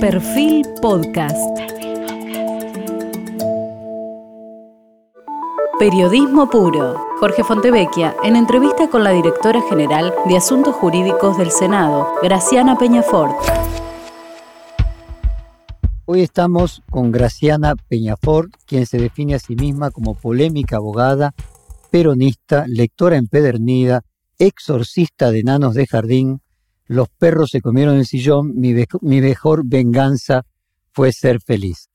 Perfil Podcast. Periodismo puro. Jorge Fontevecchia, en entrevista con la directora general de Asuntos Jurídicos del Senado, Graciana Peñafort. Hoy estamos con Graciana Peñafort, quien se define a sí misma como polémica abogada, peronista, lectora empedernida, exorcista de nanos de jardín, los perros se comieron el sillón, mi, mejor venganza fue ser feliz.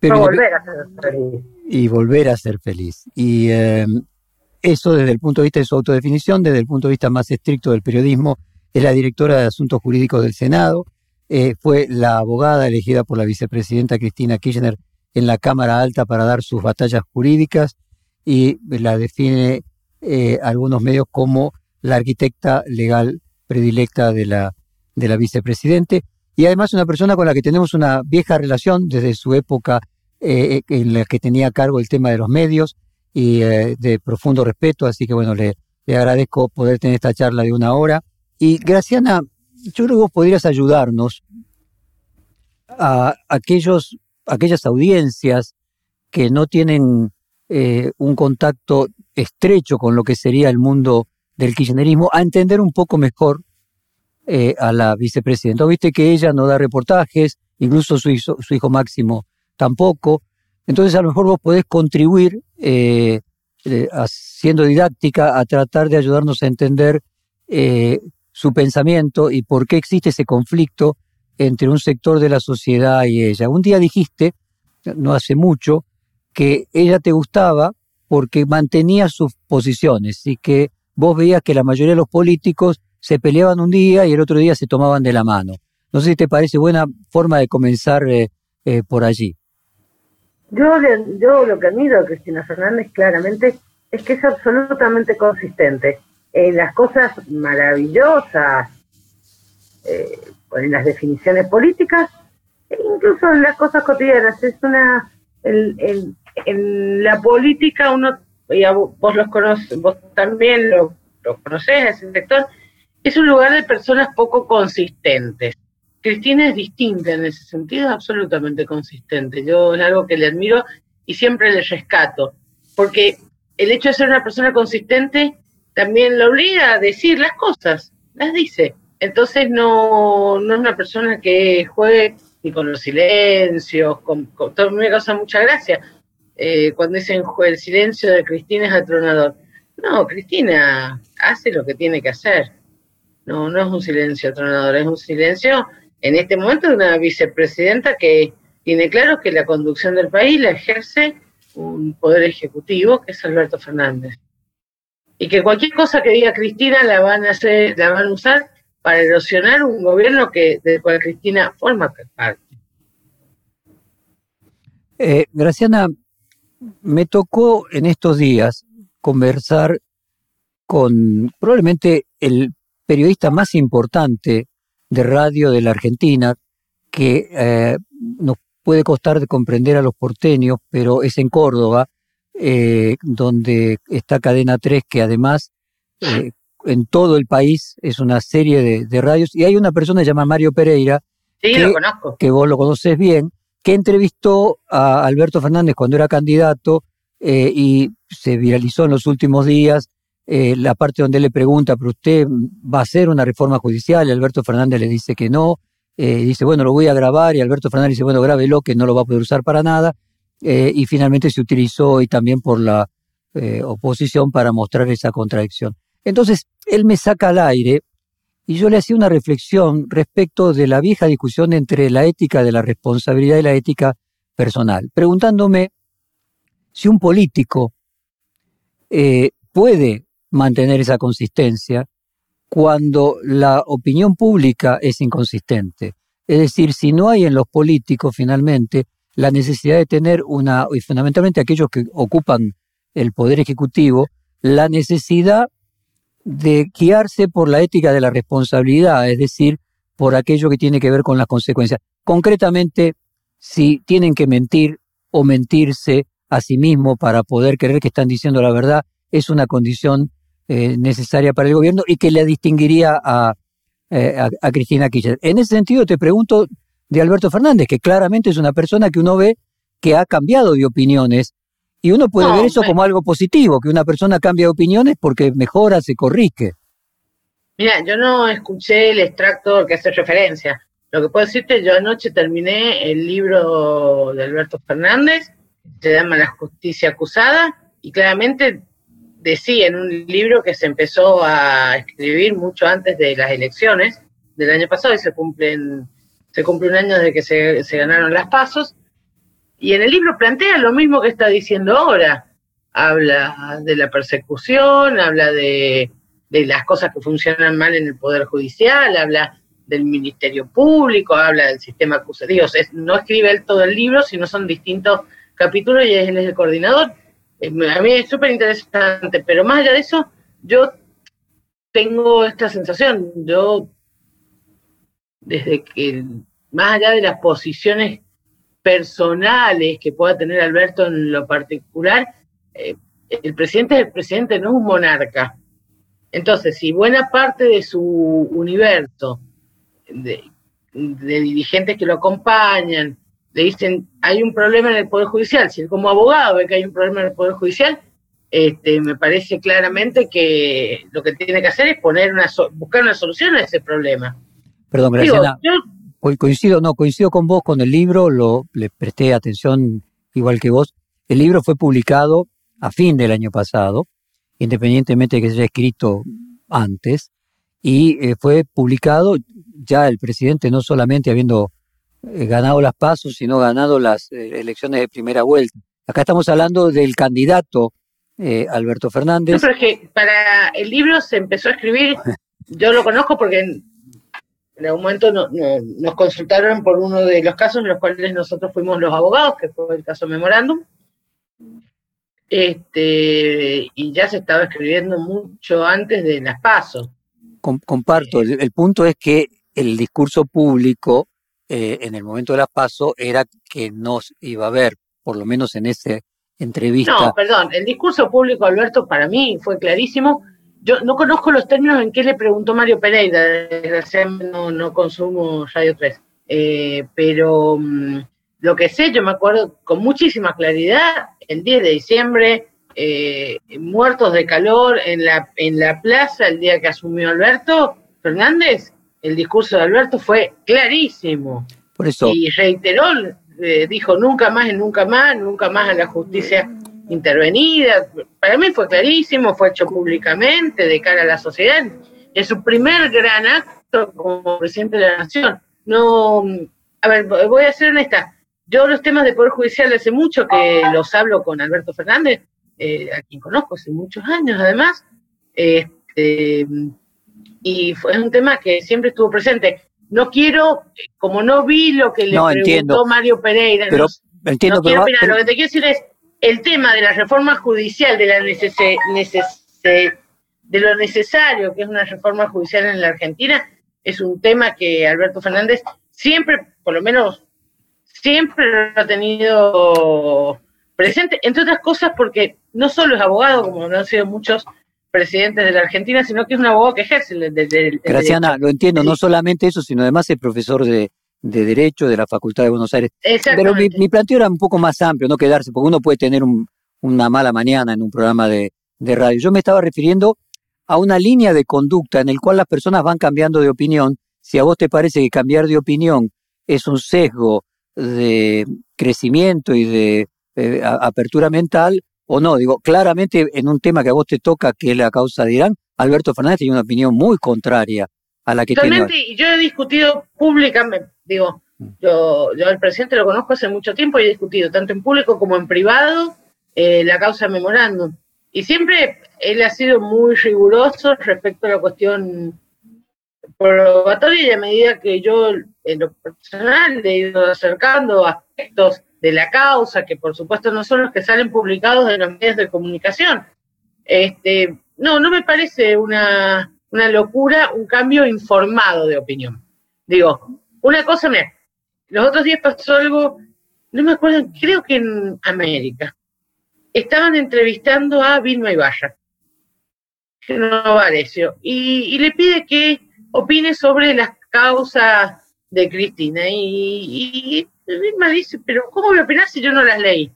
Pero volver a ser feliz. Y volver a ser feliz. Y em, eso desde el punto de vista de su autodefinición, desde el punto de vista más estricto del periodismo, es la directora de Asuntos Jurídicos del Senado, eh, fue la abogada elegida por la vicepresidenta Cristina Kirchner en la Cámara Alta para dar sus batallas jurídicas y la define eh, algunos medios como la arquitecta legal predilecta de la, de la vicepresidente, y además una persona con la que tenemos una vieja relación desde su época eh, en la que tenía cargo el tema de los medios y eh, de profundo respeto, así que bueno, le, le agradezco poder tener esta charla de una hora. Y Graciana, yo creo que vos podrías ayudarnos a aquellos, aquellas audiencias que no tienen eh, un contacto estrecho con lo que sería el mundo del kirchnerismo a entender un poco mejor eh, a la vicepresidenta. Viste que ella no da reportajes, incluso su hijo, su hijo Máximo tampoco. Entonces a lo mejor vos podés contribuir eh, eh, haciendo didáctica a tratar de ayudarnos a entender su pensamiento y por qué existe ese conflicto entre un sector de la sociedad y ella. Un día dijiste, no hace mucho, que ella te gustaba porque mantenía sus posiciones y que vos veías que la mayoría de los políticos se peleaban un día y el otro día se tomaban de la mano. No sé si te parece buena forma de comenzar eh, eh, por allí. Yo, yo lo que admiro de Cristina Fernández claramente es que es absolutamente consistente en las cosas maravillosas, eh, en las definiciones políticas, e incluso en las cosas cotidianas. Es una, en la política uno vos los conoces, vos también lo, lo conocés, ese es un lugar de personas poco consistentes. Cristina es distinta en ese sentido, absolutamente consistente. Yo es algo que le admiro y siempre le rescato, porque el hecho de ser una persona consistente también la obliga a decir las cosas, las dice. Entonces no, no es una persona que juegue ni con los silencios, con, con todo me causa mucha gracia eh, cuando dicen el silencio de Cristina es atronador. No, Cristina hace lo que tiene que hacer. No, no es un silencio atronador, es un silencio en este momento de una vicepresidenta que tiene claro que la conducción del país la ejerce un poder ejecutivo que es Alberto Fernández. Y que cualquier cosa que diga Cristina la van a hacer, la van a usar para erosionar un gobierno que del cual Cristina forma parte. Eh, Graciana, me tocó en estos días conversar con probablemente el periodista más importante de radio de la Argentina, que eh, nos puede costar de comprender a los porteños, pero es en Córdoba, eh, donde está Cadena 3, que además eh, en todo el país es una serie de, radios, y hay una persona llamada Mario Pereira, que, que vos lo conoces bien, que entrevistó a Alberto Fernández cuando era candidato eh, y se viralizó en los últimos días eh, la parte donde le pregunta, pero usted va a hacer una reforma judicial y Alberto Fernández le dice que no, eh, dice, bueno, lo voy a grabar y Alberto Fernández dice, bueno, grábelo que no lo va a poder usar para nada y finalmente se utilizó y también por la oposición para mostrar esa contradicción. Entonces, él me saca al aire y yo le hacía una reflexión respecto de la vieja discusión entre la ética de la responsabilidad y la ética personal, preguntándome si un político eh, puede mantener esa consistencia cuando la opinión pública es inconsistente. Es decir, si no hay en los políticos finalmente la necesidad de tener una, y fundamentalmente aquellos que ocupan el poder ejecutivo, la necesidad de guiarse por la ética de la responsabilidad, es decir, por aquello que tiene que ver con las consecuencias. Concretamente, si tienen que mentir o mentirse a sí mismo para poder creer que están diciendo la verdad, es una condición eh, necesaria para el gobierno y que le distinguiría a, eh, a, Cristina Kirchner. En ese sentido, te pregunto de Alberto Fernández, que claramente es una persona que uno ve que ha cambiado de opiniones y uno puede ver eso como algo positivo, que una persona cambia de opiniones porque mejora, se corrige. Mira, yo no escuché el extracto que hace referencia. Lo que puedo decirte, yo anoche terminé el libro de Alberto Fernández, se llama La justicia acusada, y claramente decía en un libro que se empezó a escribir mucho antes de las elecciones del año pasado y se cumplen se cumple un año desde que se, se ganaron las pasos y en el libro plantea lo mismo que está diciendo ahora. Habla de la persecución, habla de, las cosas que funcionan mal en el Poder Judicial, habla del Ministerio Público, habla del sistema acusativo. no escribe él todo el libro, sino son distintos capítulos y él es el coordinador. A mí es súper interesante, pero más allá de eso, yo tengo esta sensación, yo desde que, más allá de las posiciones personales que pueda tener Alberto en lo particular, eh, el presidente es el presidente, no es un monarca. Entonces, si buena parte de su universo, de, dirigentes que lo acompañan, le dicen, hay un problema en el Poder Judicial, si él como abogado ve que hay un problema en el Poder Judicial, este, me parece claramente que lo que tiene que hacer es poner una buscar una solución a ese problema. Perdón, Graciela coincido, no, coincido con vos con el libro, lo, le presté atención igual que vos. El libro fue publicado a fin del año pasado, independientemente de que se haya escrito antes, y eh, fue publicado ya el presidente no solamente habiendo eh, ganado las pasos, sino ganado las eh, elecciones de primera vuelta. Acá estamos hablando del candidato Alberto Fernández. No, pero es que para el libro se empezó a escribir, yo lo conozco porque en algún momento nos consultaron por uno de los casos en los cuales nosotros fuimos los abogados, que fue el caso Memorándum. Este, y ya se estaba escribiendo mucho antes de las pasos. comparto, el, punto es que el discurso público eh, en el momento de las pasos era que nos iba a ver, por lo menos en esa entrevista. No, perdón, el discurso público, Alberto, para mí fue clarísimo yo no conozco los términos en que le preguntó Mario Pereira, desgraciadamente no, no consumo Radio 3, eh, pero mm, lo que sé, yo me acuerdo con muchísima claridad, el 10 de diciembre, eh, muertos de calor en la, en la plaza el día que asumió Alberto Fernández, el discurso de Alberto fue clarísimo. Por eso. Y reiteró, eh, dijo nunca más y nunca más, nunca más a la justicia intervenida. Para mí fue clarísimo, fue hecho públicamente de cara a la sociedad. Es su primer gran acto como presidente de la nación. No, a ver, voy a ser honesta. Yo los temas de Poder Judicial hace mucho que los hablo con Alberto Fernández, eh, a quien conozco hace muchos años además, este, y fue un tema que siempre estuvo presente. No quiero, como no vi lo que le preguntó Mario Pereira, pero, entiendo, quiero opinar. Lo que te quiero decir es, el tema de la reforma judicial, de, la de lo necesario que es una reforma judicial en la Argentina, es un tema que Alberto Fernández siempre, por lo menos, siempre lo ha tenido presente, entre otras cosas porque no solo es abogado, como lo han sido muchos presidentes de la Argentina, sino que es un abogado que ejerce el, Graciana, lo entiendo, no solamente eso, sino además es profesor de, de Derecho de la Facultad de Buenos Aires. Pero mi, planteo era un poco más amplio, no quedarse, porque uno puede tener una mala mañana en un programa de, radio. Yo me estaba refiriendo a una línea de conducta en el cual las personas van cambiando de opinión. Si a vos te parece que cambiar de opinión es un sesgo de crecimiento y de eh, apertura mental, o no, digo, claramente en un tema que a vos te toca, que es la causa de Irán, Alberto Fernández tiene una opinión muy contraria a la que Totalmente, y yo he discutido públicamente, Digo, yo, yo al presidente lo conozco hace mucho tiempo y he discutido tanto en público como en privado eh, la causa memorándum. Y siempre él ha sido muy riguroso respecto a la cuestión probatoria y a medida que yo en lo personal he ido acercando aspectos de la causa, que por supuesto no son los que salen publicados en los medios de comunicación. Este, no, no me parece una, una locura un cambio informado de opinión. Digo, una cosa, me los otros días pasó algo, no me acuerdo, creo que en América. Estaban entrevistando a Vilma Ibarra, no Varecio, y, y le pide que opine sobre las causas de Cristina. Y, y dice, pero ¿cómo me opinás si yo no las leí?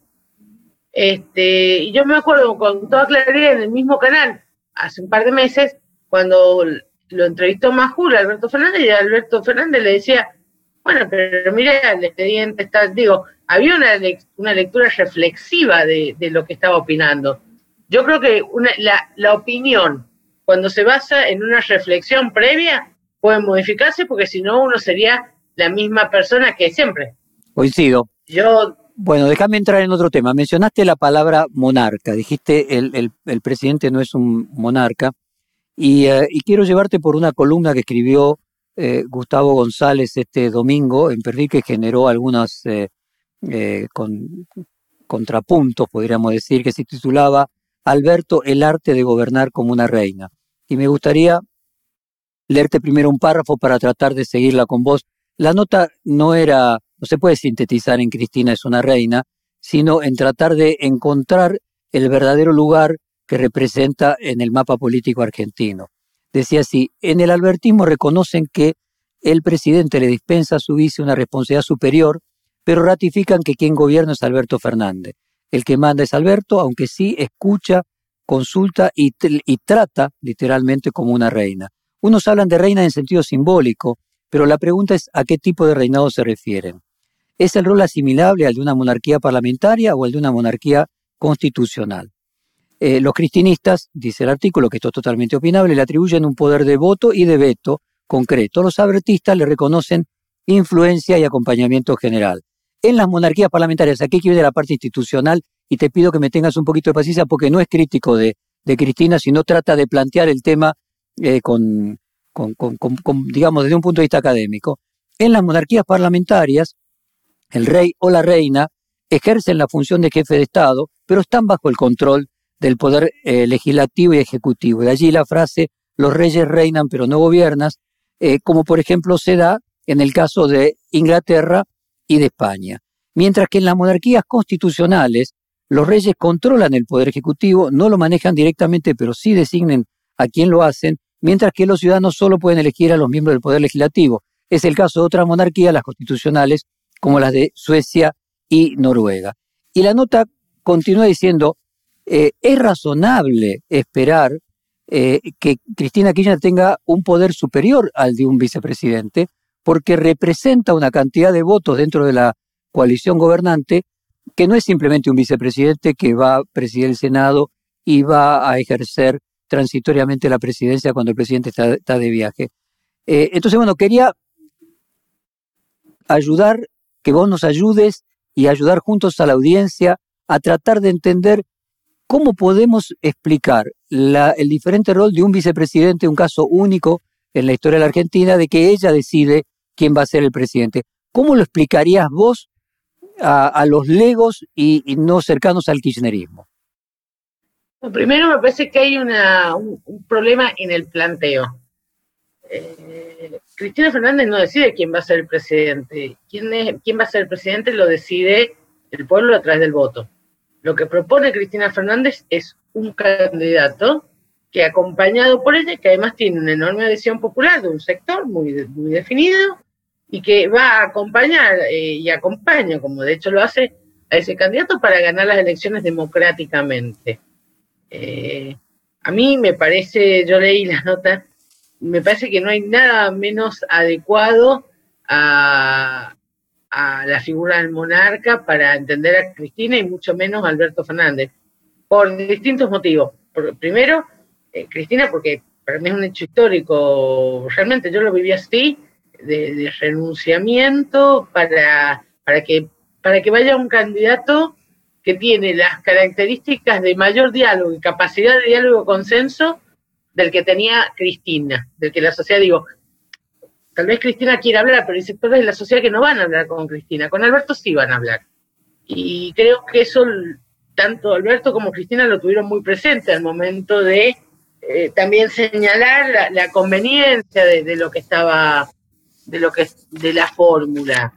Este, y yo me acuerdo con toda claridad en el mismo canal, hace un par de meses, cuando lo entrevistó Majul, Alberto Fernández, y Alberto Fernández le decía, bueno, pero mira, el expediente está, digo, había una, una lectura reflexiva de, lo que estaba opinando. Yo creo que la, la opinión, cuando se basa en una reflexión previa, puede modificarse porque si no uno sería la misma persona que siempre. Coincido. Yo bueno, déjame entrar en otro tema. Mencionaste la palabra monarca, dijiste el, el, presidente no es un monarca, y, eh, y, quiero llevarte por una columna que escribió eh, Gustavo González este domingo en Perfil que generó algunos eh, con, contrapuntos, podríamos decir, que se titulaba Alberto, el arte de gobernar como una reina. Y me gustaría leerte primero un párrafo para tratar de seguirla con vos. La nota no era no se puede sintetizar en Cristina es una reina, sino en tratar de encontrar el verdadero lugar que representa en el mapa político argentino. Decía así, en el albertismo reconocen que el presidente le dispensa a su vice una responsabilidad superior, pero ratifican que quien gobierna es Alberto Fernández. El que manda es Alberto, aunque sí escucha, consulta y, y trata literalmente como una reina. Unos hablan de reina en sentido simbólico, pero la pregunta es a qué tipo de reinado se refieren. ¿Es el rol asimilable al de una monarquía parlamentaria o al de una monarquía constitucional? Eh, los cristinistas, dice el artículo, que esto es totalmente opinable, le atribuyen un poder de voto y de veto concreto. Los abertistas le reconocen influencia y acompañamiento general. En las monarquías parlamentarias, aquí quiero de la parte institucional y te pido que me tengas un poquito de paciencia porque no es crítico de, Cristina, sino trata de plantear el tema eh, con, digamos, desde un punto de vista académico. En las monarquías parlamentarias, el rey o la reina ejercen la función de jefe de Estado, pero están bajo el control del poder eh, legislativo y ejecutivo. De allí la frase, los reyes reinan pero no gobiernas, eh, como por ejemplo se da en el caso de Inglaterra y de España. Mientras que en las monarquías constitucionales, los reyes controlan el poder ejecutivo, no lo manejan directamente, pero sí designen a quien lo hacen, mientras que los ciudadanos solo pueden elegir a los miembros del poder legislativo. Es el caso de otras monarquías, las constitucionales, como las de Suecia y Noruega. Y la nota continúa diciendo, eh, es razonable esperar eh, que Cristina Kirchner tenga un poder superior al de un vicepresidente, porque representa una cantidad de votos dentro de la coalición gobernante que no es simplemente un vicepresidente que va a presidir el Senado y va a ejercer transitoriamente la presidencia cuando el presidente está, de viaje. Eh, entonces, bueno, quería ayudar que vos nos ayudes y ayudar juntos a la audiencia a tratar de entender cómo podemos explicar el diferente rol de un vicepresidente, un caso único en la historia de la Argentina, de que ella decide quién va a ser el presidente. ¿Cómo lo explicarías vos a, los legos y, no cercanos al kirchnerismo? Primero me parece que hay un problema en el planteo. Eh, Cristina Fernández no decide quién va a ser el presidente. ¿Quién, va a ser el presidente lo decide el pueblo a través del voto. Lo que propone Cristina Fernández es un candidato que acompañado por ella, que además tiene una enorme adhesión popular de un sector muy, muy definido y que va a acompañar eh, y acompaña, como de hecho lo hace, a ese candidato para ganar las elecciones democráticamente. Eh, a mí me parece, yo leí la nota, me parece que no hay nada menos adecuado a, la figura del monarca para entender a Cristina y mucho menos a Alberto Fernández, por distintos motivos. primero, eh, Cristina, porque para mí es un hecho histórico, realmente yo lo viví así, de, renunciamiento para, para, que, para que vaya un candidato que tiene las características de mayor diálogo y capacidad de diálogo consenso del que tenía Cristina, del que la sociedad, digo, tal vez Cristina quiera hablar, pero hay sectores de la sociedad que no van a hablar con Cristina, con Alberto sí van a hablar. Y creo que eso tanto Alberto como Cristina lo tuvieron muy presente al momento de eh, también señalar la, conveniencia de, lo que estaba, de lo que de la fórmula.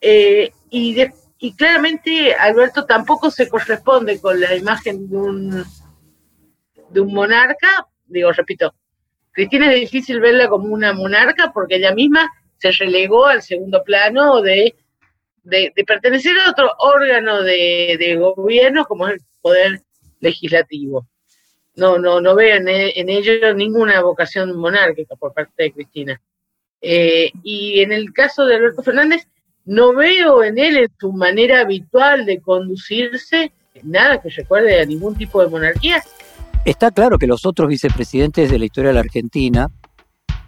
Eh, y, y claramente Alberto tampoco se corresponde con la imagen de un de un monarca, digo, repito, Cristina es difícil verla como una monarca porque ella misma se relegó al segundo plano de, pertenecer a otro órgano de, gobierno como es el poder legislativo. No, no, no veo en, en ello ninguna vocación monárquica por parte de Cristina. Eh, y en el caso de Alberto Fernández, no veo en él, en su manera habitual de conducirse, nada que recuerde a ningún tipo de monarquía. Está claro que los otros vicepresidentes de la historia de la Argentina,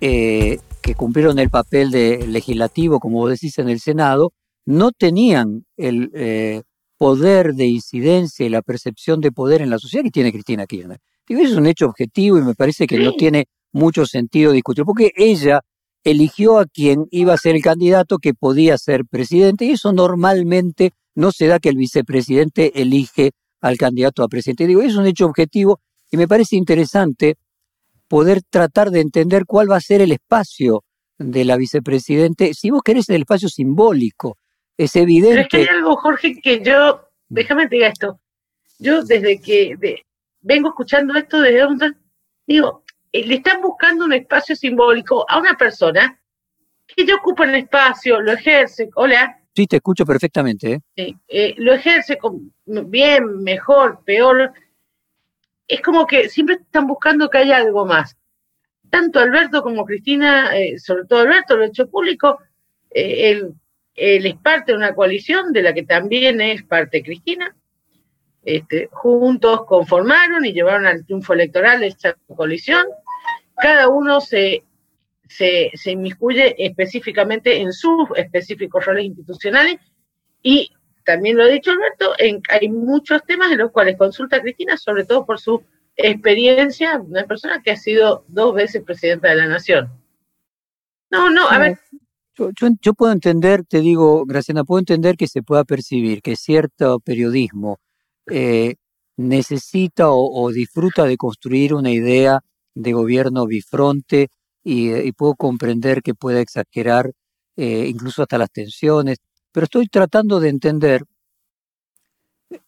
eh, que cumplieron el papel de legislativo, como vos decís, en el Senado, no tenían el eh, poder de incidencia y la percepción de poder en la sociedad que tiene Cristina Kirchner. Digo, eso es un hecho objetivo y me parece que no tiene mucho sentido discutir, porque ella eligió a quien iba a ser el candidato que podía ser presidente y eso normalmente no se da que el vicepresidente elige al candidato a presidente. Digo, es un hecho objetivo y me parece interesante poder tratar de entender cuál va a ser el espacio de la vicepresidente, si vos querés el espacio simbólico, es evidente. Pero es que hay algo, Jorge, que yo, déjame te diga esto, yo desde que vengo escuchando esto desde donde, digo, eh, le están buscando un espacio simbólico a una persona que ya ocupa un espacio, lo ejerce, hola. Sí, te escucho perfectamente. ¿eh? Eh, lo ejerce con, bien, mejor, peor. Es como que siempre están buscando que haya algo más. Tanto Alberto como Cristina, sobre todo Alberto, lo ha hecho público, él, él es parte de una coalición de la que también es parte Cristina. Este, juntos conformaron y llevaron al triunfo electoral esta coalición. Cada uno se, se, inmiscuye específicamente en sus específicos roles institucionales y también lo ha dicho Alberto, hay muchos temas en los cuales consulta a Cristina, sobre todo por su experiencia, una persona que ha sido dos veces presidenta de la nación. No, no, a ver. Yo, yo puedo entender, te digo, Graciana, puedo entender que se pueda percibir que cierto periodismo eh, necesita o, disfruta de construir una idea de gobierno bifronte y, puedo comprender que pueda exagerar eh, incluso hasta las tensiones, pero estoy tratando de entender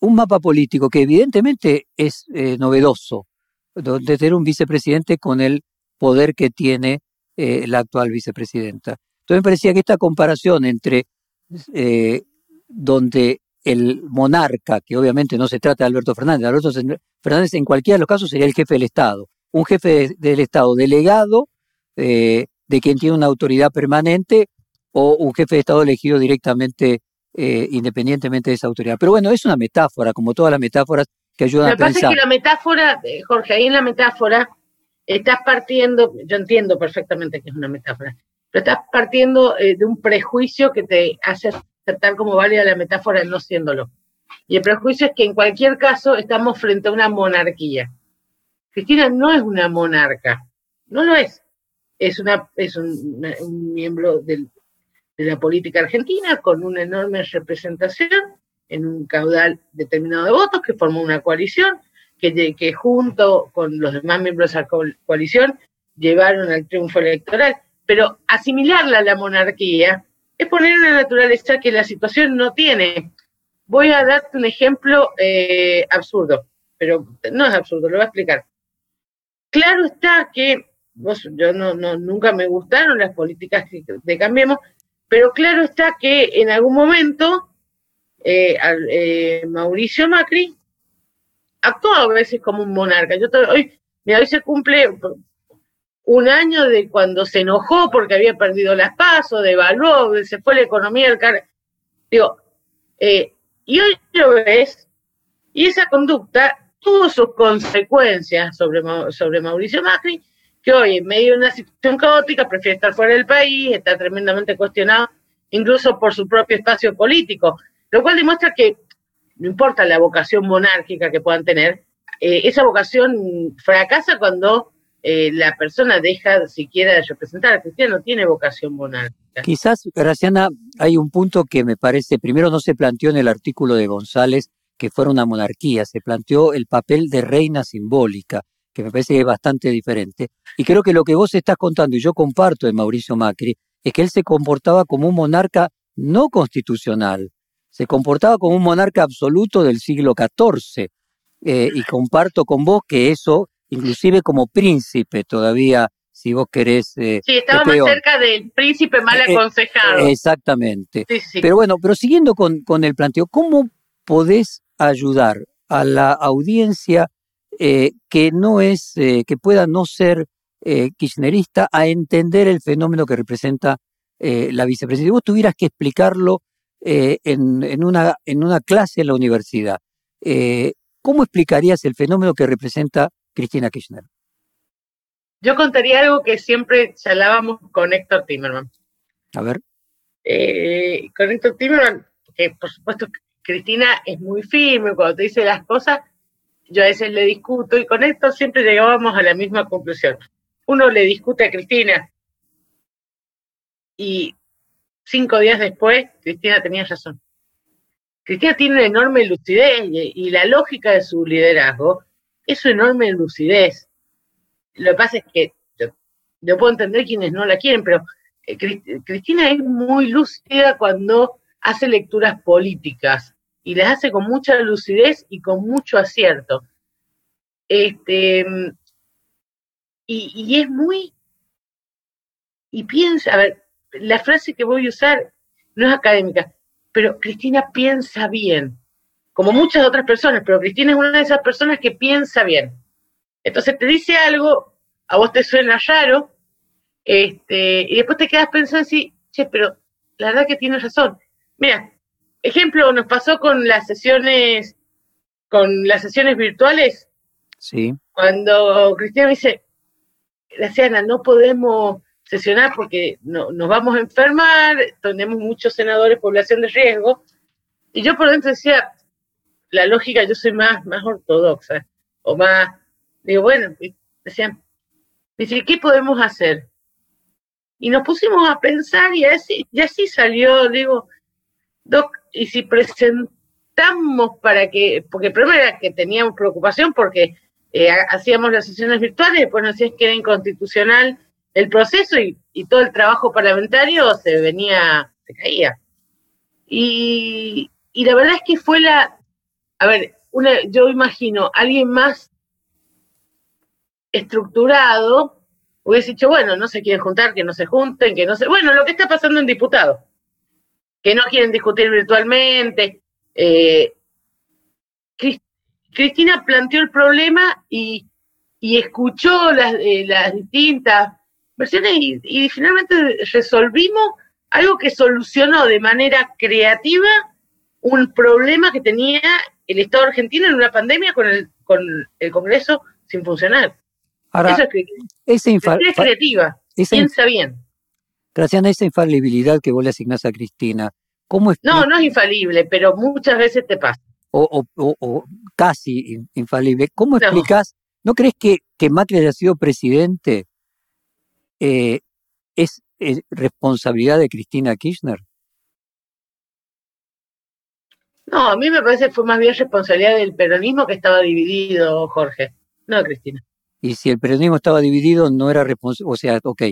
un mapa político que evidentemente es novedoso, donde tener un vicepresidente con el poder que tiene la actual vicepresidenta. Entonces me parecía que esta comparación entre donde el monarca, que obviamente no se trata de Alberto Fernández, Alberto Fernández en cualquiera de los casos sería el jefe del Estado, un jefe del Estado delegado eh, de quien tiene una autoridad permanente o un jefe de Estado elegido directamente eh, independientemente de esa autoridad. Pero bueno, es una metáfora, como todas las metáforas que ayudan a pensar. Lo que pasa es que la metáfora, eh, Jorge, ahí en la metáfora estás partiendo, yo entiendo perfectamente que es una metáfora, pero estás partiendo de un prejuicio que te hace tal como válida la metáfora no siéndolo. Y el prejuicio es que en cualquier caso estamos frente a una monarquía. Cristina no es una monarca, no lo es. Es, una, es un, miembro de la política argentina con una enorme representación en un caudal determinado de votos que formó una coalición que, que junto con los demás miembros de esa coalición llevaron al triunfo electoral. Pero asimilarla a la monarquía es poner una naturaleza que la situación no tiene. Voy a darte un ejemplo eh, absurdo, pero no es absurdo, lo voy a explicar. Claro está que yo no, nunca me gustaron las políticas de Cambiemos, pero claro está que en algún momento eh, eh, Mauricio Macri actuó a veces como un monarca. Yo hoy, mira, hoy se cumple un año de cuando se enojó porque había perdido las pasos, devaluó, se fue la economía del car Digo, eh, y hoy lo ves, y esa conducta tuvo sus consecuencias sobre, sobre Mauricio Macri, que hoy, en medio de una situación caótica, prefiere estar fuera del país, está tremendamente cuestionado, incluso por su propio espacio político, lo cual demuestra que no importa la vocación monárquica que puedan tener, eh, esa vocación fracasa cuando eh, la persona deja siquiera de representar. Cristina no tiene vocación monárquica. Quizás, Graciana, hay un punto que me parece, primero no se planteó en el artículo de González que fuera una monarquía, se planteó el papel de reina simbólica, que me parece que es bastante diferente. Y creo que lo que vos estás contando, y yo comparto de Mauricio Macri, es que él se comportaba como un monarca no constitucional, se comportaba como un monarca absoluto del siglo XIV. Eh, y comparto con vos que eso inclusive como príncipe todavía si vos querés. Eh, sí, estaba más cerca del príncipe mal eh, aconsejado. exactamente. Pero bueno, pero siguiendo con, con, el planteo, ¿cómo podés ayudar a la audiencia que no es, que pueda no ser kirchnerista a entender el fenómeno que representa la vicepresidencia? Si vos tuvieras que explicarlo en, en, una, en una clase en la universidad, ¿cómo explicarías el fenómeno que representa Cristina Kirchner? Yo contaría algo que siempre charlábamos con Héctor Timerman. A ver. Eh, con Héctor Timerman, que por supuesto Cristina es muy firme cuando te dice las cosas, yo a veces le discuto y con Héctor siempre llegábamos a la misma conclusión. Uno le discute a Cristina y cinco días después Cristina tenía razón. Cristina tiene una enorme lucidez y la lógica de su liderazgo es su enorme lucidez. Lo que pasa es que yo, puedo entender quienes no la quieren, pero eh, Cristina es muy lúcida cuando hace lecturas políticas y las hace con mucha lucidez y con mucho acierto. Este, y, y es muy... Y piensa, a ver, la frase que voy a usar no es académica, pero Cristina piensa bien, como muchas otras personas, pero Cristina es una de esas personas que piensa bien. Entonces te dice algo a vos te suena raro, este, y después te quedas pensando así, che, pero la verdad que tienes razón. Mira, ejemplo, nos pasó con las sesiones, con las sesiones virtuales. Sí. Cuando Cristiano dice, Graciana, no podemos sesionar porque no, nos vamos a enfermar, tenemos muchos senadores, población de riesgo. Y yo por dentro decía, la lógica, yo soy más, más ortodoxa, o más, digo, bueno, decían, Dice, ¿qué podemos hacer? Y nos pusimos a pensar y así, y así salió, digo, Doc, y si presentamos para que, porque el era que teníamos preocupación porque eh, hacíamos las sesiones virtuales, después nos decían que era inconstitucional el proceso y, y, todo el trabajo parlamentario se venía, se caía. Y, y la verdad es que fue la, a ver, una, yo imagino, alguien más estructurado, hubiese dicho, bueno, no se quieren juntar, que no se junten, que no se... Bueno, lo que está pasando en diputados, que no quieren discutir virtualmente. Eh, Cristina planteó el problema y, escuchó las, eh, las, distintas versiones y, finalmente resolvimos algo que solucionó de manera creativa un problema que tenía el Estado argentino en una pandemia con el, con el Congreso sin funcionar. Ahora, esa es creativa, piensa bien. Gracias a esa infalibilidad que vos le asignás a Cristina, ¿cómo es? No, no es infalible, pero muchas veces te pasa. O, o, casi infalible. ¿Cómo explicás? ¿No crees que, que Macri haya sido presidente eh, es, es responsabilidad de Cristina Kirchner? No, a mí me parece que fue más bien responsabilidad del peronismo que estaba dividido, Jorge, no de Cristina y si el peronismo estaba dividido, no era responsabilidad, o sea, ok,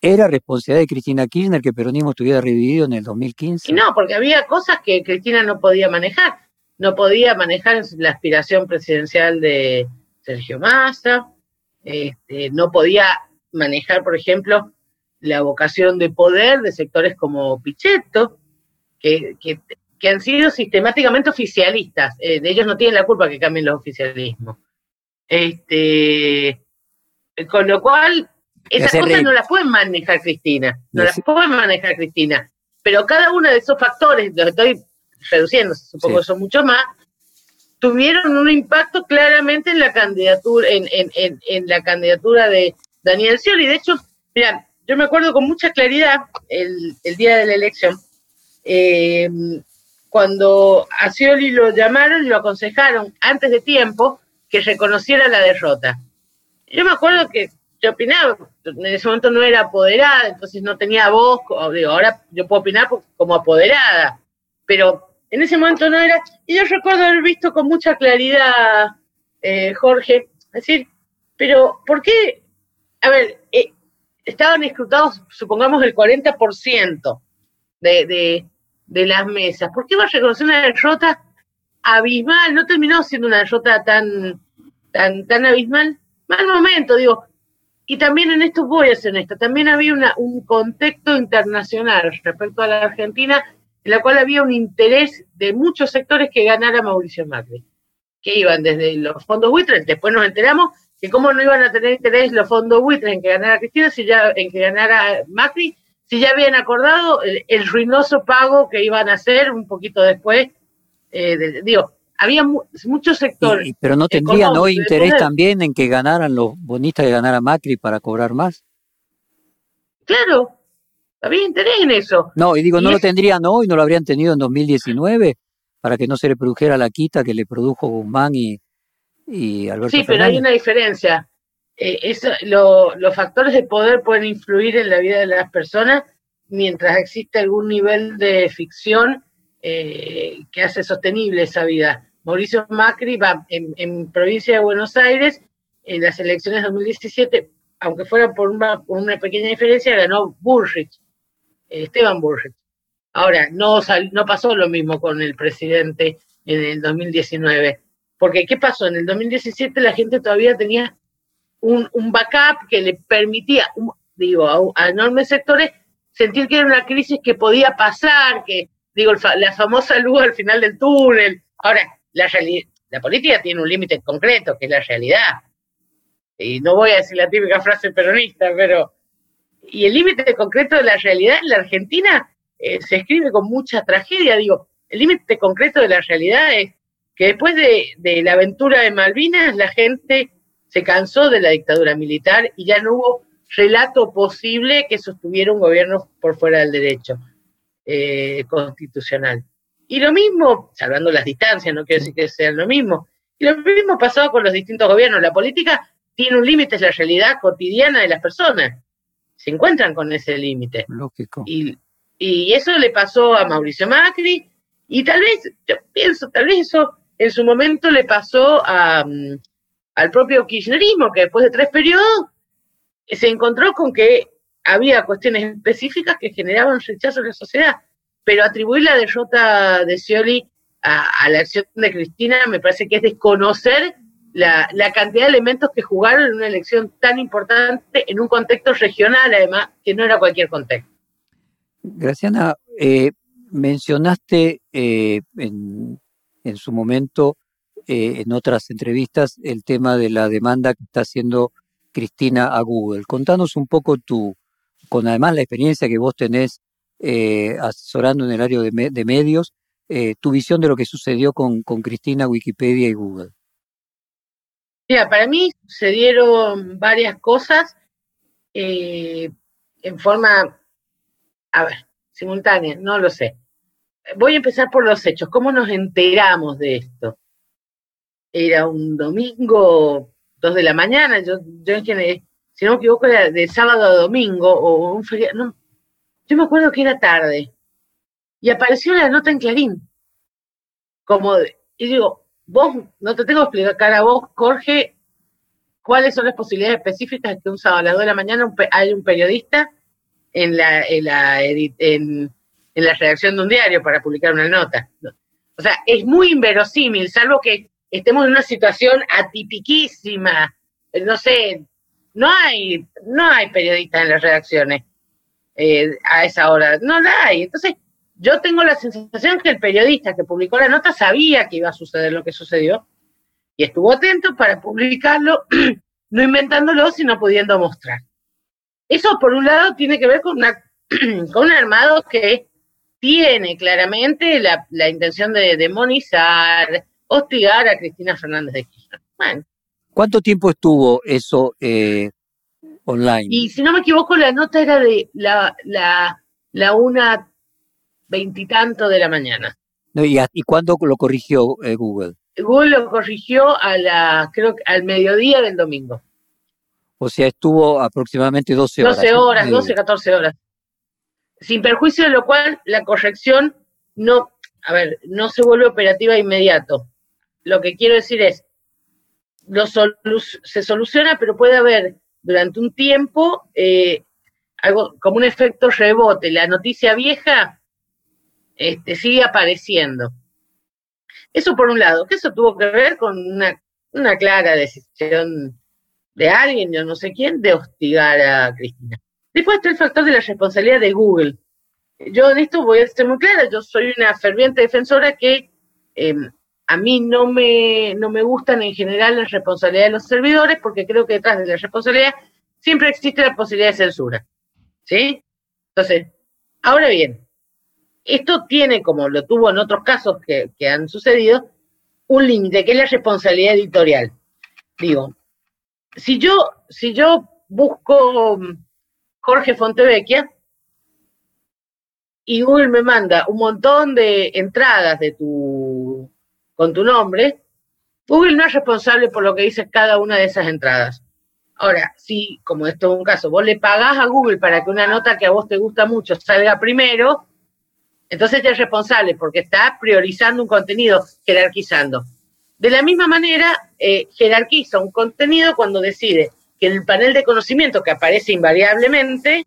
era responsabilidad de Cristina Kirchner que peronismo estuviera dividido en el 2015. Y no, porque había cosas que Cristina no podía manejar. No podía manejar la aspiración presidencial de Sergio Massa, este, no podía manejar, por ejemplo, la vocación de poder de sectores como Pichetto, que, que, han sido sistemáticamente oficialistas. Eh, ellos no tienen la culpa que cambien los oficialismos. Este, con lo cual, esas cosas no las pueden manejar Cristina, no las pueden manejar Cristina. Pero cada uno de esos factores, los estoy reduciendo, supongo que son muchos más, tuvieron un impacto claramente en la candidatura, en, en, en, la candidatura de Daniel Scioli. De hecho, mira, yo me acuerdo con mucha claridad el, el día de la elección, eh, cuando a Scioli lo llamaron y lo aconsejaron antes de tiempo que reconociera la derrota. Yo me acuerdo que yo opinaba, en ese momento no era apoderada, entonces no tenía voz, digo, ahora yo puedo opinar como apoderada, pero en ese momento no era, y yo recuerdo haber visto con mucha claridad, eh, Jorge, decir, pero ¿por qué? A ver, eh, estaban escrutados, supongamos, el 40% de, de, de las mesas, ¿por qué va a reconocer una derrota abismal, no terminó siendo una derrota tan, tan, tan abismal. Mal momento, digo. Y también en esto voy a ser esto, también había un contexto internacional respecto a la Argentina, en la cual había un interés de muchos sectores que ganara Mauricio Macri, que iban desde los fondos buitres, después nos enteramos que cómo no iban a tener interés los fondos buitres en que ganara Cristina, si ya, en que ganara Macri, si ya habían acordado el, ruinoso pago que iban a hacer un poquito después, eh, digo, había muchos sectores. pero no tendrían hoy interés también en que ganaran los bonistas que ganara Macri para cobrar más. Claro, había interés en eso. No, y digo, no lo tendrían hoy, no lo habrían tenido en 2019 para que no se le produjera la quita que le produjo Guzmán y, y Alberto. Sí, pero hay una diferencia. Eh, los factores de poder pueden influir en la vida de las personas mientras existe algún nivel de ficción eh, que hace sostenible esa vida. Mauricio Macri va en, provincia de Buenos Aires, en las elecciones de 2017, aunque fuera por una, una pequeña diferencia, ganó Bullrich, Esteban Bullrich. Ahora, no, no pasó lo mismo con el presidente en el 2019. Porque, ¿qué pasó? En el 2017 la gente todavía tenía un, backup que le permitía, digo, a, enormes sectores sentir que era una crisis que podía pasar, que, digo, la famosa luz al final del túnel. Ahora, la, la política tiene un límite concreto, que es la realidad. Y no voy a decir la típica frase peronista, pero... Y el límite concreto de la realidad en la Argentina eh, se escribe con mucha tragedia. Digo, el límite concreto de la realidad es que después de, la aventura de Malvinas, la gente se cansó de la dictadura militar y ya no hubo relato posible que sostuviera un gobierno por fuera del derecho eh, constitucional. Y lo mismo, salvando las distancias, no quiero decir que sea lo mismo, y lo mismo pasó con los distintos gobiernos. La política tiene un límite, es la realidad cotidiana de las personas. Se encuentran con ese límite. Lógico. Y, y eso le pasó a Mauricio Macri, y tal vez, yo pienso, tal vez eso en su momento le pasó a, mm, al propio kirchnerismo, que después de tres periodos se encontró con que había cuestiones específicas que generaban rechazo en la sociedad pero atribuir la derrota de Scioli a, la acción de Cristina me parece que es desconocer la, cantidad de elementos que jugaron en una elección tan importante en un contexto regional, además, que no era cualquier contexto. Graciana, eh, mencionaste eh, en, su momento, eh, en otras entrevistas, el tema de la demanda que está haciendo Cristina a Google. Contanos un poco tú, con además la experiencia que vos tenés eh, asesorando en el área de, medios, eh, tu visión de lo que sucedió con, Cristina, Wikipedia y Google. Mira, para mí sucedieron varias cosas eh, en forma, a ver, simultánea, no lo sé. Voy a empezar por los hechos. ¿Cómo nos enteramos de esto? Era un domingo, dos de la mañana, yo, yo si no me equivoco, era de sábado a domingo, o un feriado, no, yo me acuerdo que era tarde y apareció la nota en Clarín. Como, y digo, vos, no te tengo que explicar a vos, Jorge, cuáles son las posibilidades específicas que un sábado a las 2 de la mañana hay un periodista en la, en la, en, la redacción de un diario para publicar una nota. O sea, es muy inverosímil, salvo que estemos en una situación atipiquísima. No sé, no hay, no hay periodistas en las redacciones. Eh, a esa hora. No la hay. Entonces, yo tengo la sensación que el periodista que publicó la nota sabía que iba a suceder lo que sucedió y estuvo atento para publicarlo, no inventándolo, sino pudiendo mostrar. Eso, por un lado, tiene que ver con, un armado que tiene claramente la, intención de demonizar, hostigar a Cristina Fernández de Kirchner. Bueno. ¿Cuánto tiempo estuvo eso eh, online. Y si no me equivoco, la nota era de la, la, la una veintitanto de la mañana. No, ¿Y, y cuándo lo corrigió eh, Google? Google lo corrigió a la, creo que al mediodía del domingo. O sea, estuvo aproximadamente 12 horas. 12 horas, 12, 14 horas. Sin perjuicio de lo cual la corrección no, a ver, no se vuelve operativa inmediato. Lo que quiero decir es, lo se soluciona, pero puede haber durante un tiempo eh, algo como un efecto rebote. La noticia vieja este, sigue apareciendo. Eso por un lado, que eso tuvo que ver con una, clara decisión de alguien, yo no sé quién, de hostigar a Cristina. Después está el factor de la responsabilidad de Google. Yo en esto voy a ser muy clara, yo soy una ferviente defensora que em, a mí no me, no me gustan en general las responsabilidades de los servidores porque creo que detrás de la responsabilidad siempre existe la posibilidad de censura. ¿Sí? Entonces, ahora bien, esto tiene, como lo tuvo en otros casos que, han sucedido, un límite, que es la responsabilidad editorial. Digo, si yo, si yo busco Jorge Fontevecchia y Google me manda un montón de entradas de tu, con tu nombre, Google no es responsable por lo que dice cada una de esas entradas. Ahora, si, como esto es un caso, vos le pagás a Google para que una nota que a vos te gusta mucho salga primero, entonces ya es responsable porque está priorizando un contenido, jerarquizando. De la misma manera, eh, jerarquiza un contenido cuando decide que el panel de conocimiento que aparece invariablemente,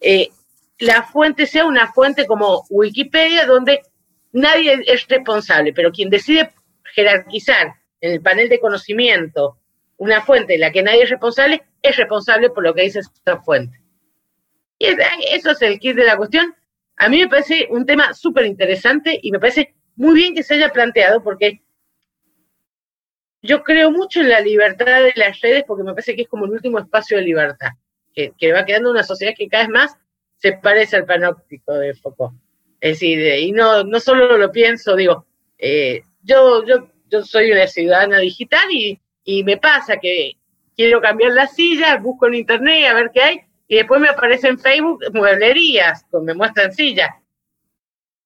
eh, la fuente sea una fuente como Wikipedia, donde nadie es responsable, pero quien decide jerarquizar en el panel de conocimiento una fuente en la que nadie es responsable, es responsable por lo que dice esa fuente. Y eso es el kit de la cuestión. A mí me parece un tema súper interesante y me parece muy bien que se haya planteado porque yo creo mucho en la libertad de las redes porque me parece que es como el último espacio de libertad, que, va quedando una sociedad que cada vez más se parece al panóptico de Foucault. Es decir, y no, no solo lo pienso, digo, eh, yo, yo, yo soy una ciudadana digital y, y me pasa que quiero cambiar la silla, busco en internet a ver qué hay, y después me aparece en Facebook mueblerías, me muestran sillas.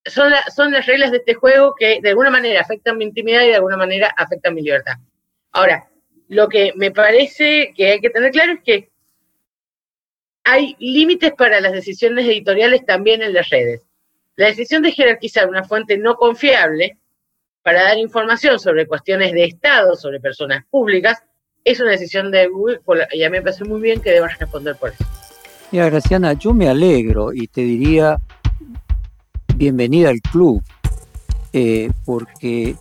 Son, son las reglas de este juego que de alguna manera afectan mi intimidad y de alguna manera afectan mi libertad. Ahora, lo que me parece que hay que tener claro es que hay límites para las decisiones editoriales también en las redes. La decisión de jerarquizar una fuente no confiable para dar información sobre cuestiones de Estado, sobre personas públicas, es una decisión de Google y a mí me parece muy bien que debas responder por eso. Mira, Graciana, yo me alegro y te diría bienvenida al club, eh, porque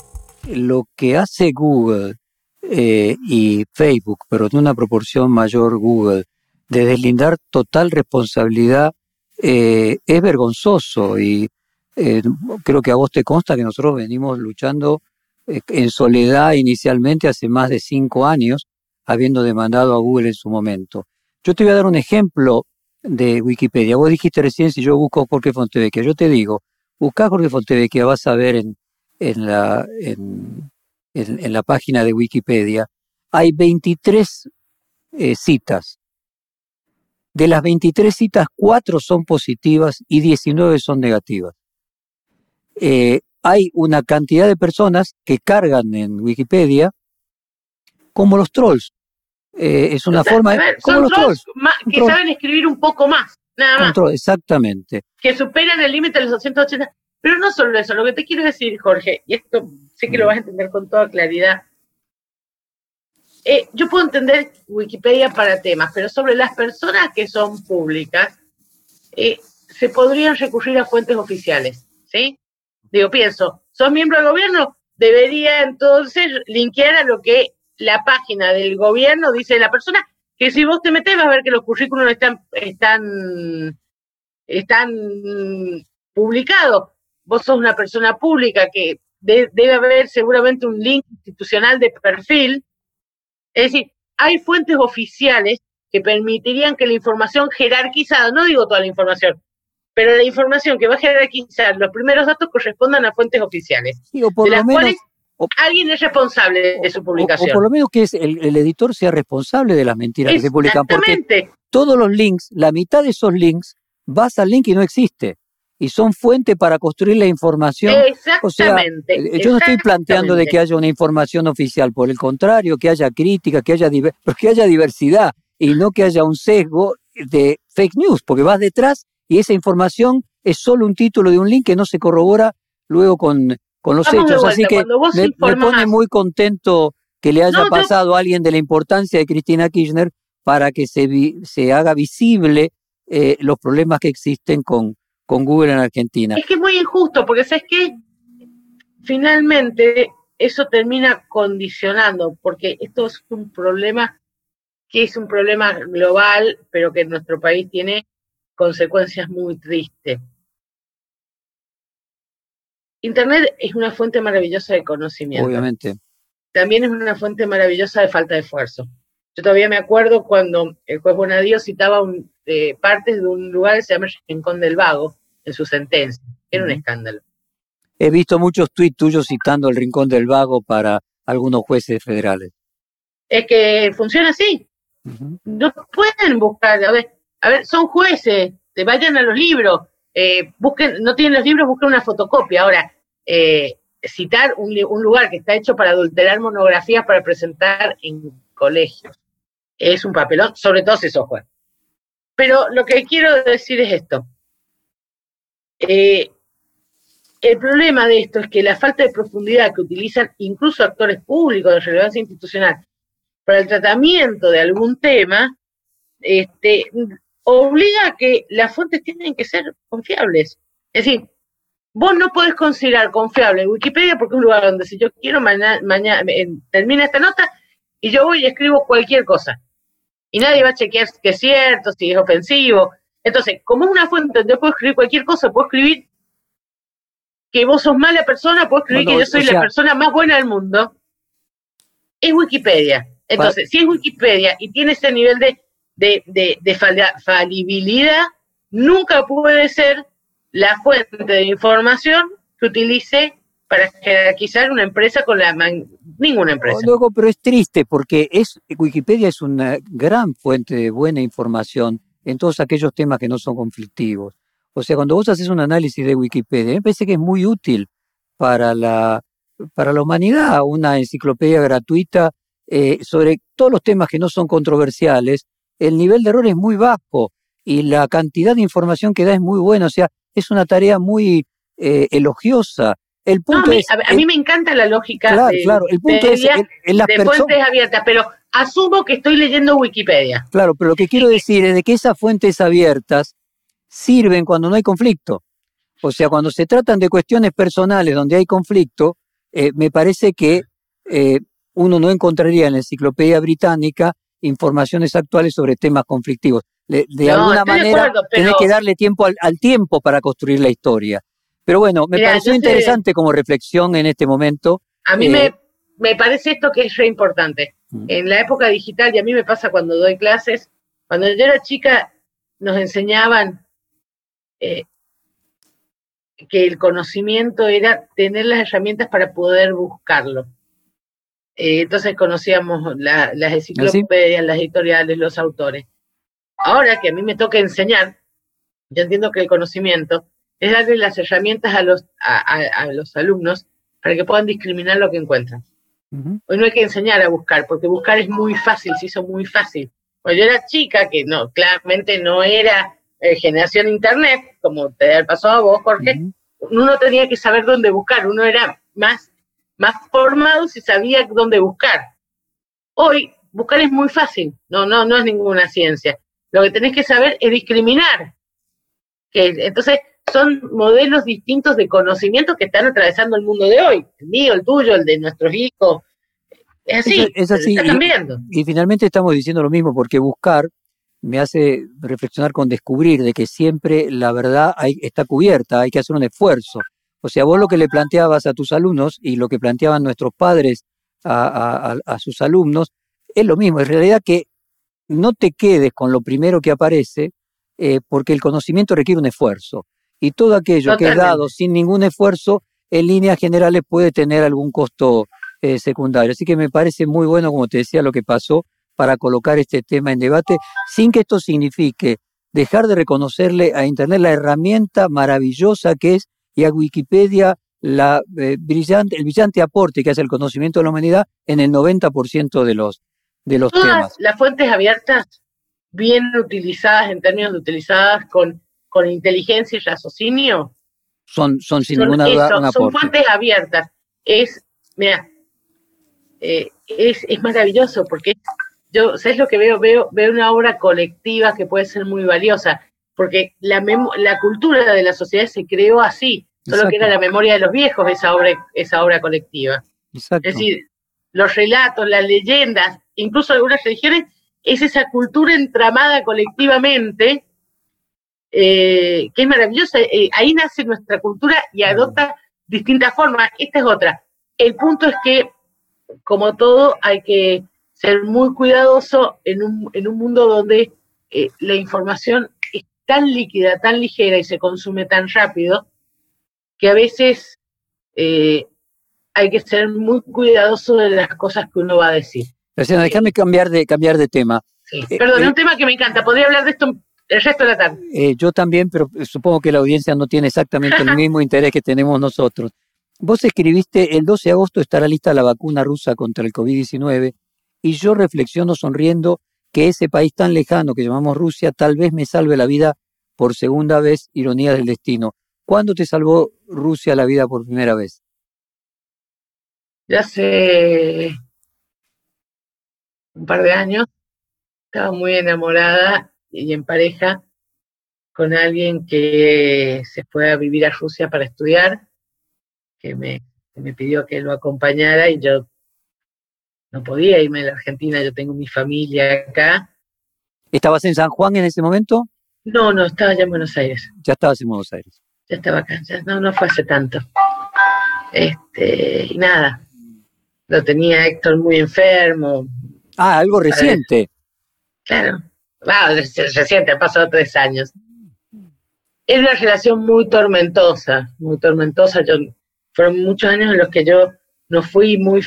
lo que hace Google eh, y Facebook, pero en una proporción mayor Google, de deslindar total responsabilidad, eh, es vergonzoso y eh, creo que a vos te consta que nosotros venimos luchando en soledad inicialmente hace más de cinco años, habiendo demandado a Google en su momento. Yo te voy a dar un ejemplo de Wikipedia. Vos dijiste recién si yo busco Jorge Fontevecchia. Yo te digo, busca Jorge Fontevecchia, vas a ver en, en, la, en, la página de Wikipedia, hay 23 eh, citas. De las 23 citas, 4 son positivas y 19 son negativas. Eh, hay una cantidad de personas que cargan en Wikipedia como los trolls. Eh, es una forma de, como los trolls, que saben escribir un poco más, nada más. exactamente. Que superan el límite de los 280. Pero no solo eso, lo que te quiero decir, Jorge, y esto sé que lo vas a entender con toda claridad. Eh, yo puedo entender Wikipedia para temas, pero sobre las personas que son públicas, eh, se podrían recurrir a fuentes oficiales, ¿sí? Digo, pienso, ¿sos miembro del gobierno? Debería entonces linkear a lo que la página del gobierno dice la persona, que si vos te metés vas a ver que los currículos están, están, están publicados. Vos sos una persona pública que debe haber seguramente un link institucional de perfil. Es decir, hay fuentes oficiales que permitirían que la información jerarquizada, no digo toda la información, pero la información que va a jerarquizar los primeros datos correspondan a fuentes oficiales, por de las cuales alguien es responsable de su publicación. O, por lo menos que es el, editor sea responsable de las mentiras que se publican, porque todos los links, la mitad de esos links, vas al link y no existe y son fuente para construir la información. Exactamente. Eh, yo no estoy planteando de que haya una información oficial, por el contrario, que haya crítica, que haya, que haya diversidad y no que haya un sesgo de fake news, porque vas detrás y esa información es solo un título de un link que no se corrobora luego con, con los hechos. Así que me, pone muy contento que le haya pasado a alguien de la importancia de Cristina Kirchner para que se, se haga visible eh, los problemas que existen con, con Google en Argentina. Es que es muy injusto, porque sabes que finalmente eso termina condicionando, porque esto es un problema que es un problema global, pero que en nuestro país tiene consecuencias muy tristes. Internet es una fuente maravillosa de conocimiento. Obviamente. También es una fuente maravillosa de falta de esfuerzo. Yo todavía me acuerdo cuando el juez Bonadío citaba un, eh, partes de un lugar que se llama Rincón del Vago en su sentencia. Era un escándalo. He visto muchos tuits tuyos citando el Rincón del Vago para algunos jueces federales. Es que funciona así. No pueden buscar, a ver, a ver, son jueces, vayan a los libros, eh, busquen, no tienen los libros, busquen una fotocopia. Ahora, eh, citar un, lugar que está hecho para adulterar monografías para presentar en colegios es un papelón, sobre todo si sos juez. Pero lo que quiero decir es esto. Eh, el problema de esto es que la falta de profundidad que utilizan incluso actores públicos de relevancia institucional para el tratamiento de algún tema, este, obliga a que las fuentes tienen que ser confiables. Es decir, vos no podés considerar confiable Wikipedia porque es un lugar donde si yo quiero mañana, mañana termina esta nota y yo voy y escribo cualquier cosa. Y nadie va a chequear que es cierto, si es ofensivo. Entonces, como es una fuente donde puedo escribir cualquier cosa, puedo escribir que vos sos mala persona, puedo escribir que yo soy la persona más buena del mundo. Es Wikipedia. Entonces, si es Wikipedia y tiene ese nivel de de, de, falibilidad nunca puede ser la fuente de información que utilice para jerarquizar una empresa con la ninguna empresa. Luego, pero es triste porque es Wikipedia es una gran fuente de buena información en todos aquellos temas que no son conflictivos. O sea, cuando vos haces un análisis de Wikipedia, me parece que es muy útil para la, para la humanidad, una enciclopedia gratuita eh, sobre todos los temas que no son controversiales el nivel de error es muy bajo y la cantidad de información que da es muy buena. O sea, es una tarea muy eh, elogiosa. El punto a, mí, es, a, mí me encanta la lógica claro, de, claro. El punto es, de fuentes abiertas, pero asumo que estoy leyendo Wikipedia. Claro, pero lo que quiero decir es de que esas fuentes abiertas sirven cuando no hay conflicto. O sea, cuando se tratan de cuestiones personales donde hay conflicto, eh, me parece que eh, uno no encontraría en la enciclopedia británica informaciones actuales sobre temas conflictivos. de alguna manera, tenés que darle tiempo al, tiempo para construir la historia. Pero bueno, me pareció interesante como reflexión en este momento. A mí me, eh, me parece esto que es re importante. Mm. En la época digital, y a mí me pasa cuando doy clases, cuando yo era chica, nos enseñaban eh, que el conocimiento era tener las herramientas para poder buscarlo. Eh, entonces conocíamos las ¿Ah, enciclopedias, las editoriales, los autores. Ahora que a mí me toca enseñar, yo entiendo que el conocimiento es darle las herramientas a los, a, los alumnos para que puedan discriminar lo que encuentran. Hoy no hay que enseñar a buscar, porque buscar es muy fácil, se hizo muy fácil. Cuando yo era chica, que no, claramente no era eh, generación internet, como te pasó a vos, Jorge, uno tenía que saber dónde buscar, uno era más más formado si sabía dónde buscar. Hoy, buscar es muy fácil, no, no, no es ninguna ciencia. Lo que tenés que saber es discriminar. Que, entonces, son modelos distintos de conocimiento que están atravesando el mundo de hoy. El mío, el tuyo, el de nuestros hijos. Es así, es, así. Está cambiando. Y, finalmente estamos diciendo lo mismo, porque buscar me hace reflexionar con descubrir de que siempre la verdad está cubierta, hay que hacer un esfuerzo. O sea, vos lo que le planteabas a tus alumnos y lo que planteaban nuestros padres a, sus alumnos es lo mismo. En realidad que no te quedes con lo primero que aparece eh, porque el conocimiento requiere un esfuerzo. Y todo aquello que es dado sin ningún esfuerzo, en líneas generales puede tener algún costo eh, secundario. Así que me parece muy bueno, como te decía, lo que pasó para colocar este tema en debate, sin que esto signifique dejar de reconocerle a Internet la herramienta maravillosa que es y a Wikipedia la, eh, brillante, el brillante aporte que hace el conocimiento de la humanidad en el 90% de los, de los temas. Las fuentes abiertas, bien utilizadas en términos de utilizadas con, con inteligencia y raciocinio, son, son sin ninguna duda Son fuentes abiertas. Es, mira, eh, es, es maravilloso porque yo, ¿sabes lo que veo? Veo, veo una obra colectiva que puede ser muy valiosa porque la, la cultura de la sociedad se creó así, solo que era la memoria de los viejos esa obra, esa obra colectiva. Es decir, los relatos, las leyendas, incluso algunas religiones es esa cultura entramada colectivamente, eh, que es maravillosa. Eh, ahí nace nuestra cultura y adopta distintas formas. Esta es otra. El punto es que, como todo, hay que ser muy cuidadoso en un, en un mundo donde eh, la información es tan líquida, tan ligera y se consume tan rápido, que a veces hay que ser muy cuidadoso de las cosas que uno va a decir. Déjame cambiar de, cambiar de tema. Eh, Perdón, es un tema que me encanta. Podría hablar de esto el resto de la tarde. Eh, yo también, pero supongo que la audiencia no tiene exactamente el mismo interés que tenemos nosotros. Vos escribiste, el 12 de agosto estará lista la vacuna rusa contra el COVID-19 y yo reflexiono sonriendo que ese país tan lejano que llamamos Rusia tal vez me salve la vida por segunda vez, ironía del destino. ¿Cuándo te salvó Rusia la vida por primera vez? Ya hace un par de años estaba muy enamorada y en pareja con alguien que se fue a vivir a Rusia para estudiar, que me, me pidió que lo acompañara y yo no podía irme a la Argentina, yo tengo mi familia acá. ¿Estabas en San Juan en ese momento? No, no, estaba ya en Buenos Aires. Ya estabas en Buenos Aires. Ya estaba acá, no, no fue hace tanto. Este, y nada, lo tenía Héctor muy enfermo. Ah, algo reciente. Claro, reciente, han pasado tres años. Es una relación muy tormentosa, muy tormentosa. Yo, fueron muchos años en los que yo no fui muy...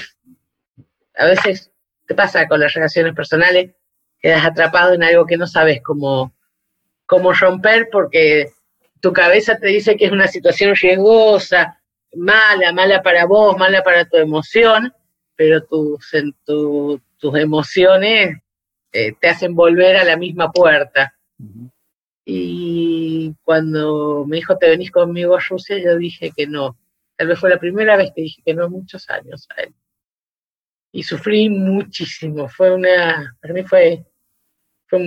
A veces te pasa con las relaciones personales, quedas atrapado en algo que no sabes cómo, cómo romper porque tu cabeza te dice que es una situación riesgosa, mala, mala para vos, mala para tu emoción, pero tus, en tus emociones eh, te hacen volver a la misma puerta. Y cuando me dijo, te venís conmigo a Rusia, yo dije que no. Tal vez fue la primera vez que dije que no muchos años a él. Y sufrí muchísimo. Fue una, para mí fue, fue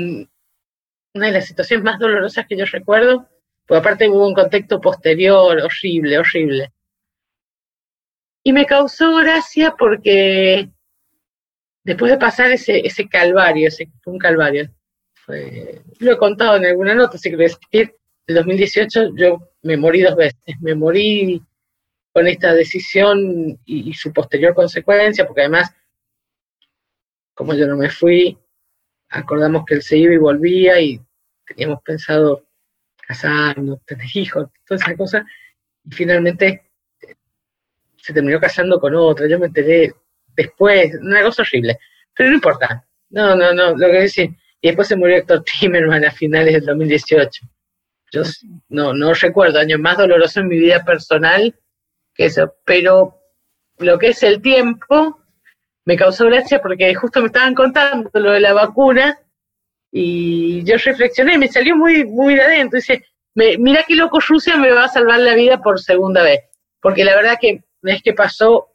una de las situaciones más dolorosas que yo recuerdo, porque aparte hubo un contexto posterior horrible, horrible. Y me causó gracia porque después de pasar ese, ese calvario, ese fue un calvario, lo he contado en alguna nota, si quiero decir, el 2018 yo me morí dos veces, me morí con esta decisión y, su posterior consecuencia, porque además, como yo no me fui, acordamos que él se iba y volvía y teníamos pensado casarnos, tener hijos, toda esa cosa, y finalmente se terminó casando con otra, yo me enteré después, una cosa horrible, pero no importa, no, no, no, lo que decir, y después se murió Héctor Timerman a finales del 2018. Yo no, no recuerdo año más doloroso en mi vida personal que eso, pero lo que es el tiempo me causó gracia porque justo me estaban contando lo de la vacuna y yo reflexioné, me salió muy, muy de adentro. Dice, mira qué loco Rusia me va a salvar la vida por segunda vez. Porque la verdad que vez que pasó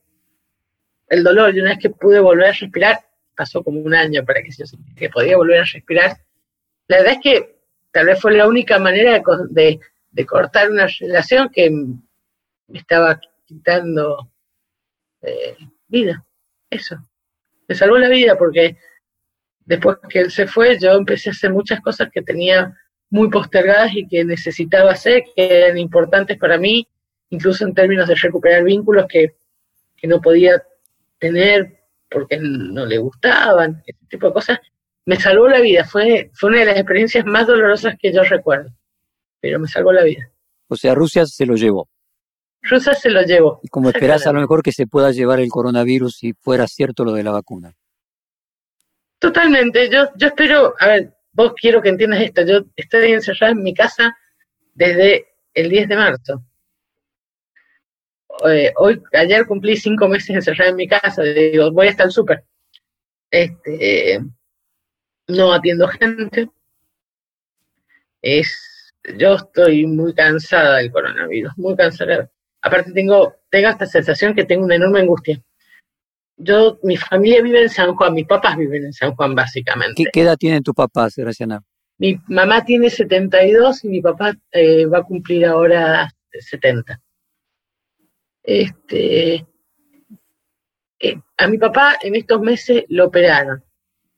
el dolor y una vez que pude volver a respirar, pasó como un año para que yo que podía volver a respirar. La verdad es que tal vez fue la única manera de, cortar una relación que me estaba quitando eh, vida. Eso. Me salvó la vida porque después que él se fue, yo empecé a hacer muchas cosas que tenía muy postergadas y que necesitaba hacer, que eran importantes para mí incluso en términos de recuperar vínculos que, no podía tener porque no le gustaban, ese tipo de cosas, me salvó la vida. Fue, fue una de las experiencias más dolorosas que yo recuerdo, pero me salvó la vida. O sea, Rusia se lo llevó. Rusia se lo llevó. Y como esperás a lo mejor que se pueda llevar el coronavirus si fuera cierto lo de la vacuna. Totalmente. Yo, yo espero, a ver, vos quiero que entiendas esto. Yo estoy encerrada en mi casa desde el 10 de marzo. Eh, hoy, ayer cumplí cinco meses encerrada en mi casa, digo, voy hasta el súper. Este, no atiendo gente. Es, yo estoy muy cansada del coronavirus, muy cansada. Aparte tengo, tengo esta sensación que tengo una enorme angustia. Yo, mi familia vive en San Juan, mis papás viven en San Juan básicamente. ¿Qué, edad tienen tus papás, Graciana? Mi mamá tiene 72 y mi papá eh, va a cumplir ahora 70. Este, eh, a mi papá en estos meses lo operaron.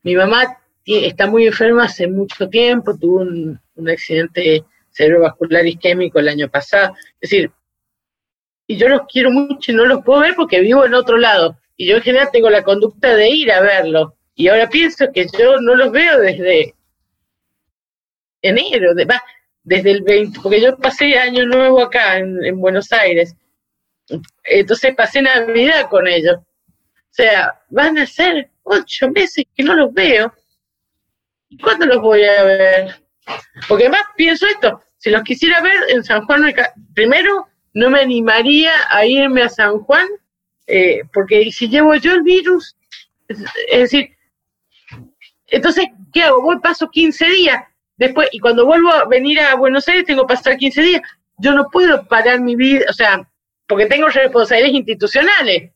Mi mamá está muy enferma hace mucho tiempo, tuvo un, accidente cerebrovascular isquémico el año pasado. Es decir, y yo los quiero mucho y no los puedo ver porque vivo en otro lado. Y yo en general tengo la conducta de ir a verlo. Y ahora pienso que yo no los veo desde enero, de, desde el 20, porque yo pasé año nuevo acá en, Buenos Aires. Entonces pasé Navidad con ellos. O sea, van a ser ocho meses que no los veo. ¿Y cuándo los voy a ver? Porque además pienso esto, si los quisiera ver en San Juan, primero no me animaría a irme a San Juan, eh, porque si llevo yo el virus, es, decir, entonces, ¿qué hago? Voy, paso 15 días, después, y cuando vuelvo a venir a Buenos Aires tengo que pasar 15 días. Yo no puedo parar mi vida, o sea, porque tengo responsabilidades institucionales.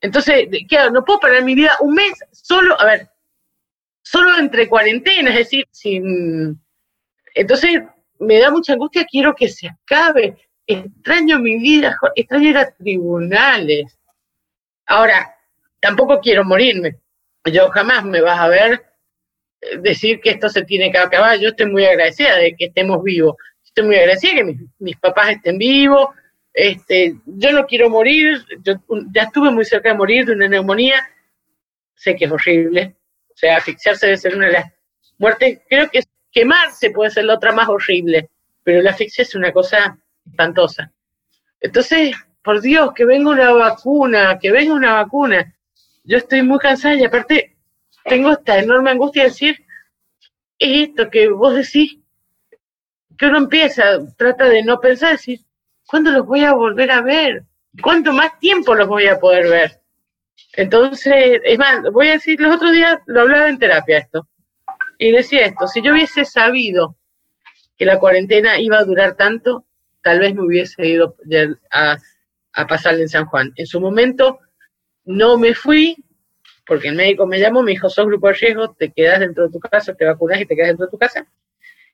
Entonces, ¿qué hago? No puedo parar mi vida un mes solo, a ver, solo entre cuarentenas, es decir, sin... Entonces, me da mucha angustia, quiero que se acabe. Extraño mi vida, extraño ir a tribunales. Ahora, tampoco quiero morirme. Yo jamás me vas a ver eh, decir que esto se tiene que acabar. Yo estoy muy agradecida de que estemos vivos. Estoy muy agradecida de que mis, papás estén vivos. Este, yo no quiero morir. Yo ya estuve muy cerca de morir de una neumonía. Sé que es horrible. O sea, asfixiarse debe ser una de las muertes. Creo que quemarse puede ser la otra más horrible. Pero la asfixia es una cosa espantosa. Entonces, por Dios, que venga una vacuna, que venga una vacuna. Yo estoy muy cansada y aparte tengo esta enorme angustia de decir esto que vos decís, que uno empieza, trata de no pensar, decir, ¿cuándo los voy a volver a ver? ¿Cuánto más tiempo los voy a poder ver? Entonces, es más, voy a decir, los otros días lo hablaba en terapia esto, y decía esto, si yo hubiese sabido que la cuarentena iba a durar tanto, tal vez me hubiese ido a, a pasarle en San Juan. En su momento no me fui, porque el médico me llamó, me dijo, sos grupo de riesgo, te quedas dentro de tu casa, te vacunas y te quedas dentro de tu casa.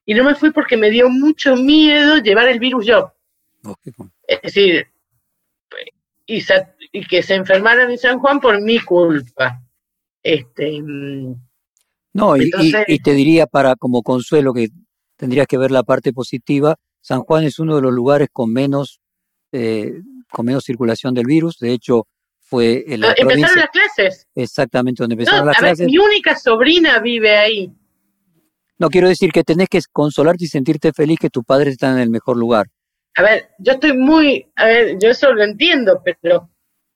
Y no me fui porque me dio mucho miedo llevar el virus yo. Es decir, y, y, que se enfermaran en San Juan por mi culpa. Este, mm, no, y, y, te diría para como consuelo que tendrías que ver la parte positiva, San Juan es uno de los lugares con menos eh, con menos circulación del virus. De hecho, fue en la Empezaron las clases. Exactamente, donde empezaron las clases. mi única sobrina vive ahí. No, quiero decir que tenés que consolarte y sentirte feliz que tus padres están en el mejor lugar. A ver, yo estoy muy, a ver, yo eso lo entiendo, pero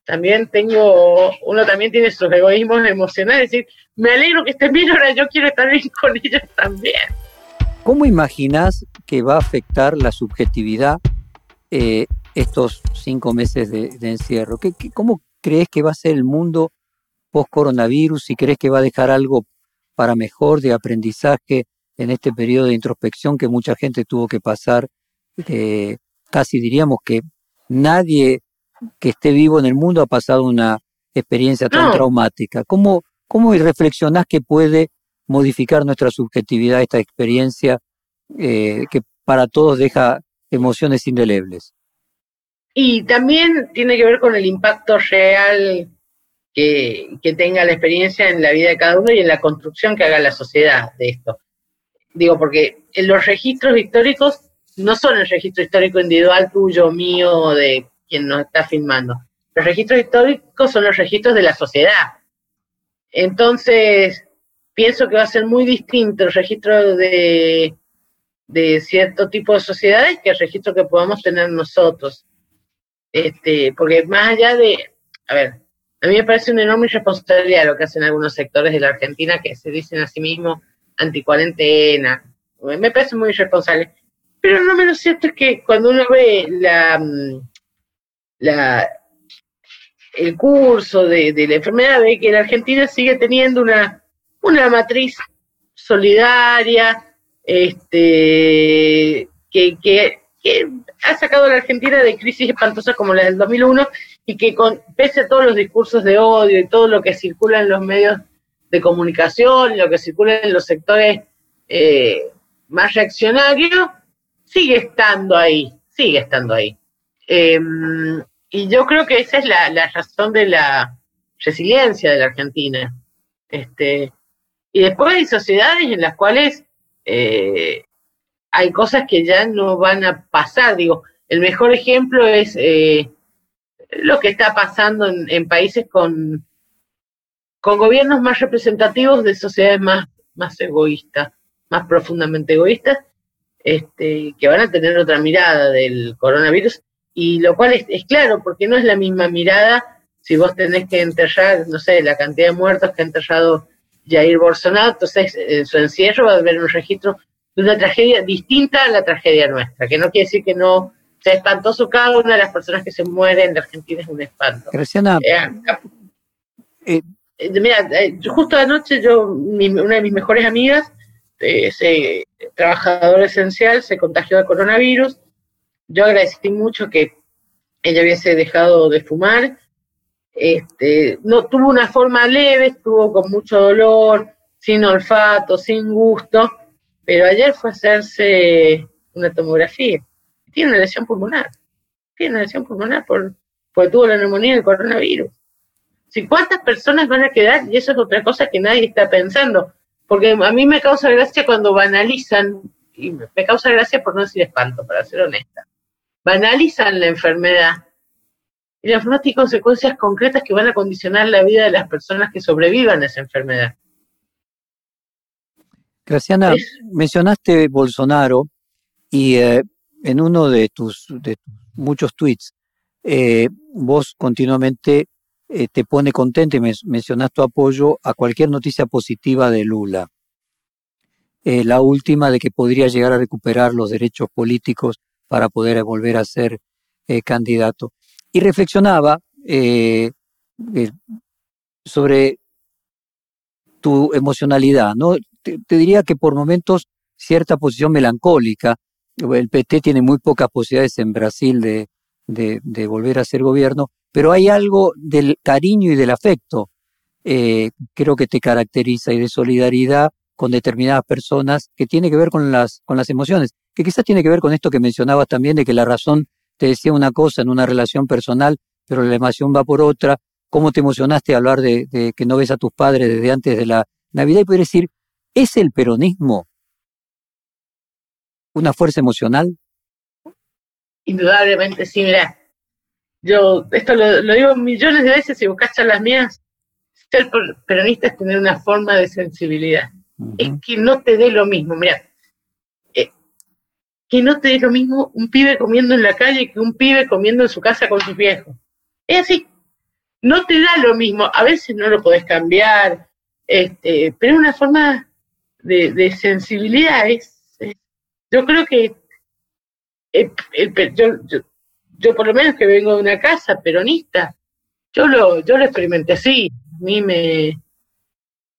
también tengo, uno también tiene sus egoísmos emocionales, es decir, me alegro que estén bien, ahora yo quiero estar bien con ellos también. ¿Cómo imaginas que va a afectar la subjetividad eh, estos cinco meses de, encierro? ¿Qué, cómo crees que va a ser el mundo post-coronavirus? ¿Si crees que va a dejar algo para mejor de aprendizaje en este periodo de introspección que mucha gente tuvo que pasar? Casi diríamos que nadie que esté vivo en el mundo ha pasado una experiencia tan traumática. ¿Cómo, ¿Cómo reflexionás que puede modificar nuestra subjetividad esta experiencia eh, que para todos deja emociones indelebles? Y también tiene que ver con el impacto real que, tenga la experiencia en la vida de cada uno y en la construcción que haga la sociedad de esto. Digo, porque en los registros históricos no son el registro histórico individual tuyo, mío, de quien nos está filmando. Los registros históricos son los registros de la sociedad. Entonces, pienso que va a ser muy distinto el registro de, de cierto tipo de sociedades que el registro que podamos tener nosotros. Este, porque más allá de, a ver, a mí me parece una enorme irresponsabilidad lo que hacen algunos sectores de la Argentina que se dicen a sí mismos anticuarentena. Me parece muy irresponsable. Pero no menos cierto es que cuando uno ve la, mm, la el curso de, la enfermedad, ve que la Argentina sigue teniendo una, matriz solidaria, este, que ha sacado a la Argentina de crisis espantosas como la del 2001 y que con, pese a todos los discursos de odio y todo lo que circula en los medios de comunicación, lo que circula en los sectores eh, más reaccionarios, sigue estando ahí, sigue estando ahí. Em, y yo creo que esa es la, razón de la resiliencia de la Argentina. Este, Y después hay sociedades en las cuales eh, hay cosas que ya no van a pasar. Digo, el mejor ejemplo es eh, lo que está pasando en, países con, con gobiernos más representativos de sociedades más, más egoístas, más profundamente egoístas, este, que van a tener otra mirada del coronavirus. Y lo cual es, es claro, porque no es la misma mirada si vos tenés que enterrar, no sé, la cantidad de muertos que ha enterrado Jair Bolsonaro, entonces en su encierro va a haber un registro de una tragedia distinta a la tragedia nuestra, que no quiere decir que no sea espantoso cada una de las personas que se mueren de Argentina es un espanto. Graciana. Eh, eh, mira, eh, justo anoche yo, una de mis mejores amigas, ese trabajador esencial, se contagió de coronavirus. Yo agradecí mucho que ella hubiese dejado de fumar este, no tuvo una forma leve, estuvo con mucho dolor, sin olfato, sin gusto, pero ayer fue a hacerse una tomografía. Tiene una lesión pulmonar. Tiene una lesión pulmonar por, porque tuvo la neumonía del coronavirus. Cuántas personas van a quedar, y eso es otra cosa que nadie está pensando, porque a mí me causa gracia cuando banalizan, y me causa gracia por no decir espanto, para ser honesta, banalizan la enfermedad y la enfermedad tiene consecuencias concretas que van a condicionar la vida de las personas que sobrevivan a esa enfermedad. Graciana, mencionaste Bolsonaro y eh, en uno de tus, de muchos tweets, eh, vos continuamente eh, te pone contento y mencionas tu apoyo a cualquier noticia positiva de Lula. la última de que podría llegar a recuperar los derechos políticos para poder volver a ser candidato y reflexionaba eh, eh, sobre tu emocionalidad, ¿no? Te, diría que por momentos cierta posición melancólica. El PT tiene muy pocas posibilidades en Brasil de, de, volver a ser gobierno, pero hay algo del cariño y del afecto, eh, creo que te caracteriza, y de solidaridad con determinadas personas que tiene que ver con las, con las emociones, que quizás tiene que ver con esto que mencionabas también de que la razón te decía una cosa en una relación personal, pero la emoción va por otra. ¿Cómo te emocionaste a hablar de, que no ves a tus padres desde antes de la Navidad? Y poder decir, ¿es el peronismo una fuerza emocional? Indudablemente, sí, mira. Yo esto lo, digo millones de veces y buscas las mías. Ser peronista es tener una forma de sensibilidad. Es que no te dé lo mismo. Mira, que no te dé lo mismo un pibe comiendo en la calle que un pibe comiendo en su casa con sus viejos. Es así. No te da lo mismo. A veces no lo podés cambiar, este, pero es una forma de, sensibilidad. Es, yo creo que yo, por lo menos que vengo de una casa peronista, yo lo, yo lo experimenté así. A mí me...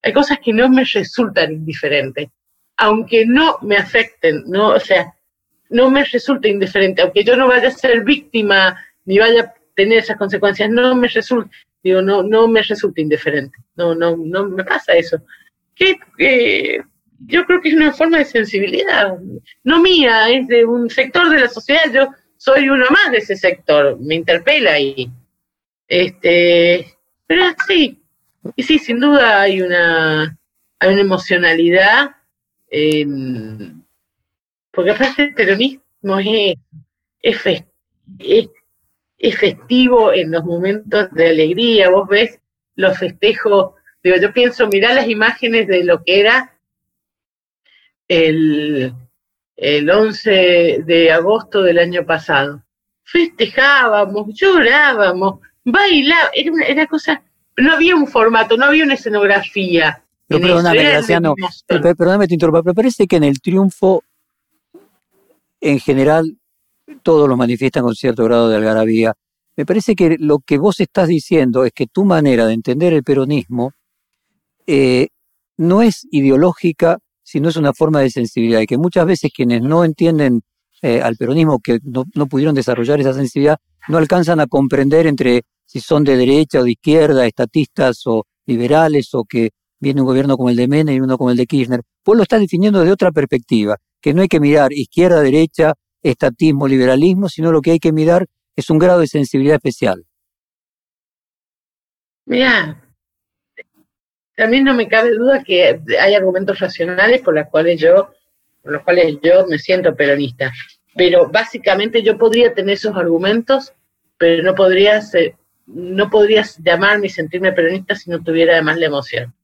Hay cosas que no me resultan indiferentes, aunque no me afecten, no, o sea, no me resulta indiferente, aunque yo no vaya a ser víctima ni vaya a tener esas consecuencias, no me resulta, digo, no, no me resulta indiferente, no, no, no me pasa eso. Que, yo creo que es una forma de sensibilidad, no mía, es de un sector de la sociedad, yo soy uno más de ese sector, me interpela y este, pero sí, y sí, sin duda hay una, hay una emocionalidad en porque aparte el peronismo es, es, festivo en los momentos de alegría, vos ves los festejos, digo, yo pienso, mirá las imágenes de lo que era el, el 11 de agosto del año pasado. Festejábamos, llorábamos, bailábamos, era una, era cosa, no había un formato, no había una escenografía. perdóname, Graciano, perdóname te interrumpa, pero parece que en el triunfo en general todos lo manifiestan con cierto grado de algarabía. Me parece que lo que vos estás diciendo es que tu manera de entender el peronismo eh, no es ideológica, sino es una forma de sensibilidad, y que muchas veces quienes no entienden eh, al peronismo, que no, no, pudieron desarrollar esa sensibilidad, no alcanzan a comprender entre si son de derecha o de izquierda, estatistas o liberales, o que viene un gobierno como el de Menem y uno como el de Kirchner. Vos lo estás definiendo desde otra perspectiva que no hay que mirar izquierda, derecha, estatismo, liberalismo, sino lo que hay que mirar es un grado de sensibilidad especial. Mira, también no me cabe duda que hay argumentos racionales por los cuales yo, por los cuales yo me siento peronista. Pero básicamente yo podría tener esos argumentos, pero no podría no podrías llamarme y sentirme peronista si no tuviera además la emoción.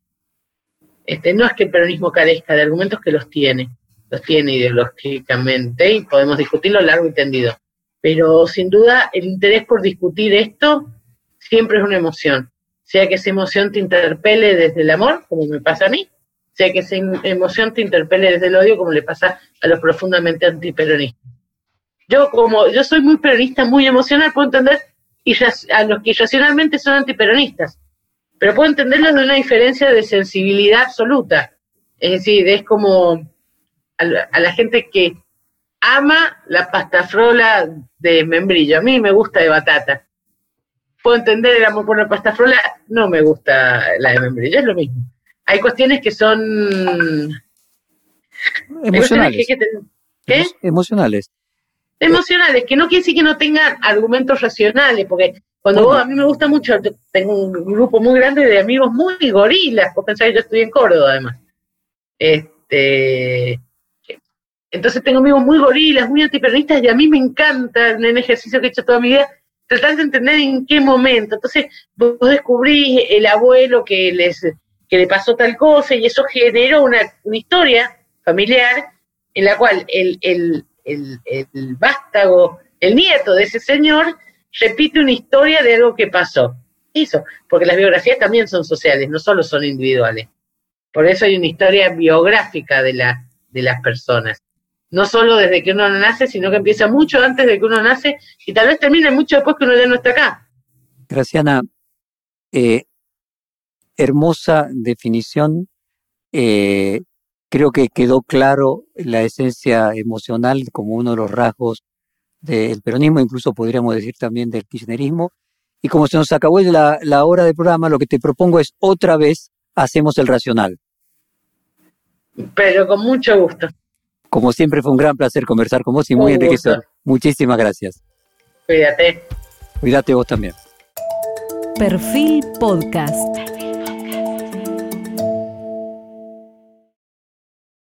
Este, no es que el peronismo carezca de argumentos que los tiene, los tiene ideológicamente y podemos discutirlo largo y tendido. Pero sin duda el interés por discutir esto siempre es una emoción. Sea que esa emoción te interpele desde el amor, como me pasa a mí, sea que esa emoción te interpele desde el odio, como le pasa a los profundamente antiperonistas. Yo como yo soy muy peronista, muy emocional, puedo entender y a los que irracionalmente son antiperonistas. Pero puedo entenderlo de una diferencia de sensibilidad absoluta. Es decir, es como a la, gente que ama la pasta frola de membrillo. A mí me gusta de batata. Puedo entender el amor por la pasta frola, no me gusta la de membrillo, es lo mismo. Hay cuestiones que son... Emocionales. ¿Qué? Emocionales emocionales, que no quiere decir que no tengan argumentos racionales, porque cuando vos, a mí me gusta mucho, tengo un grupo muy grande de amigos muy gorilas, vos pensáis que yo estoy en Córdoba además. Este, entonces tengo amigos muy gorilas, muy antiperonistas, y a mí me encanta, en el ejercicio que he hecho toda mi vida, tratar de entender en qué momento. Entonces, vos descubrís el abuelo que les que le pasó tal cosa, y eso generó una, historia familiar en la cual el, el, el, vástago, el nieto de ese señor, repite una historia de algo que pasó. Eso, porque las biografías también son sociales, no solo son individuales. Por eso hay una historia biográfica de, la, de las personas. No solo desde que uno nace, sino que empieza mucho antes de que uno nace y tal vez termine mucho después que uno ya no está acá. Graciana, eh, hermosa definición. Eh, Creo que quedó claro la esencia emocional como uno de los rasgos del peronismo, incluso podríamos decir también del kirchnerismo. Y como se nos acabó la, la hora del programa, lo que te propongo es otra vez hacemos el racional. Pero con mucho gusto. Como siempre fue un gran placer conversar con vos y muy enriquecedor. Muchísimas gracias. Cuídate. Cuídate vos también. Perfil Podcast.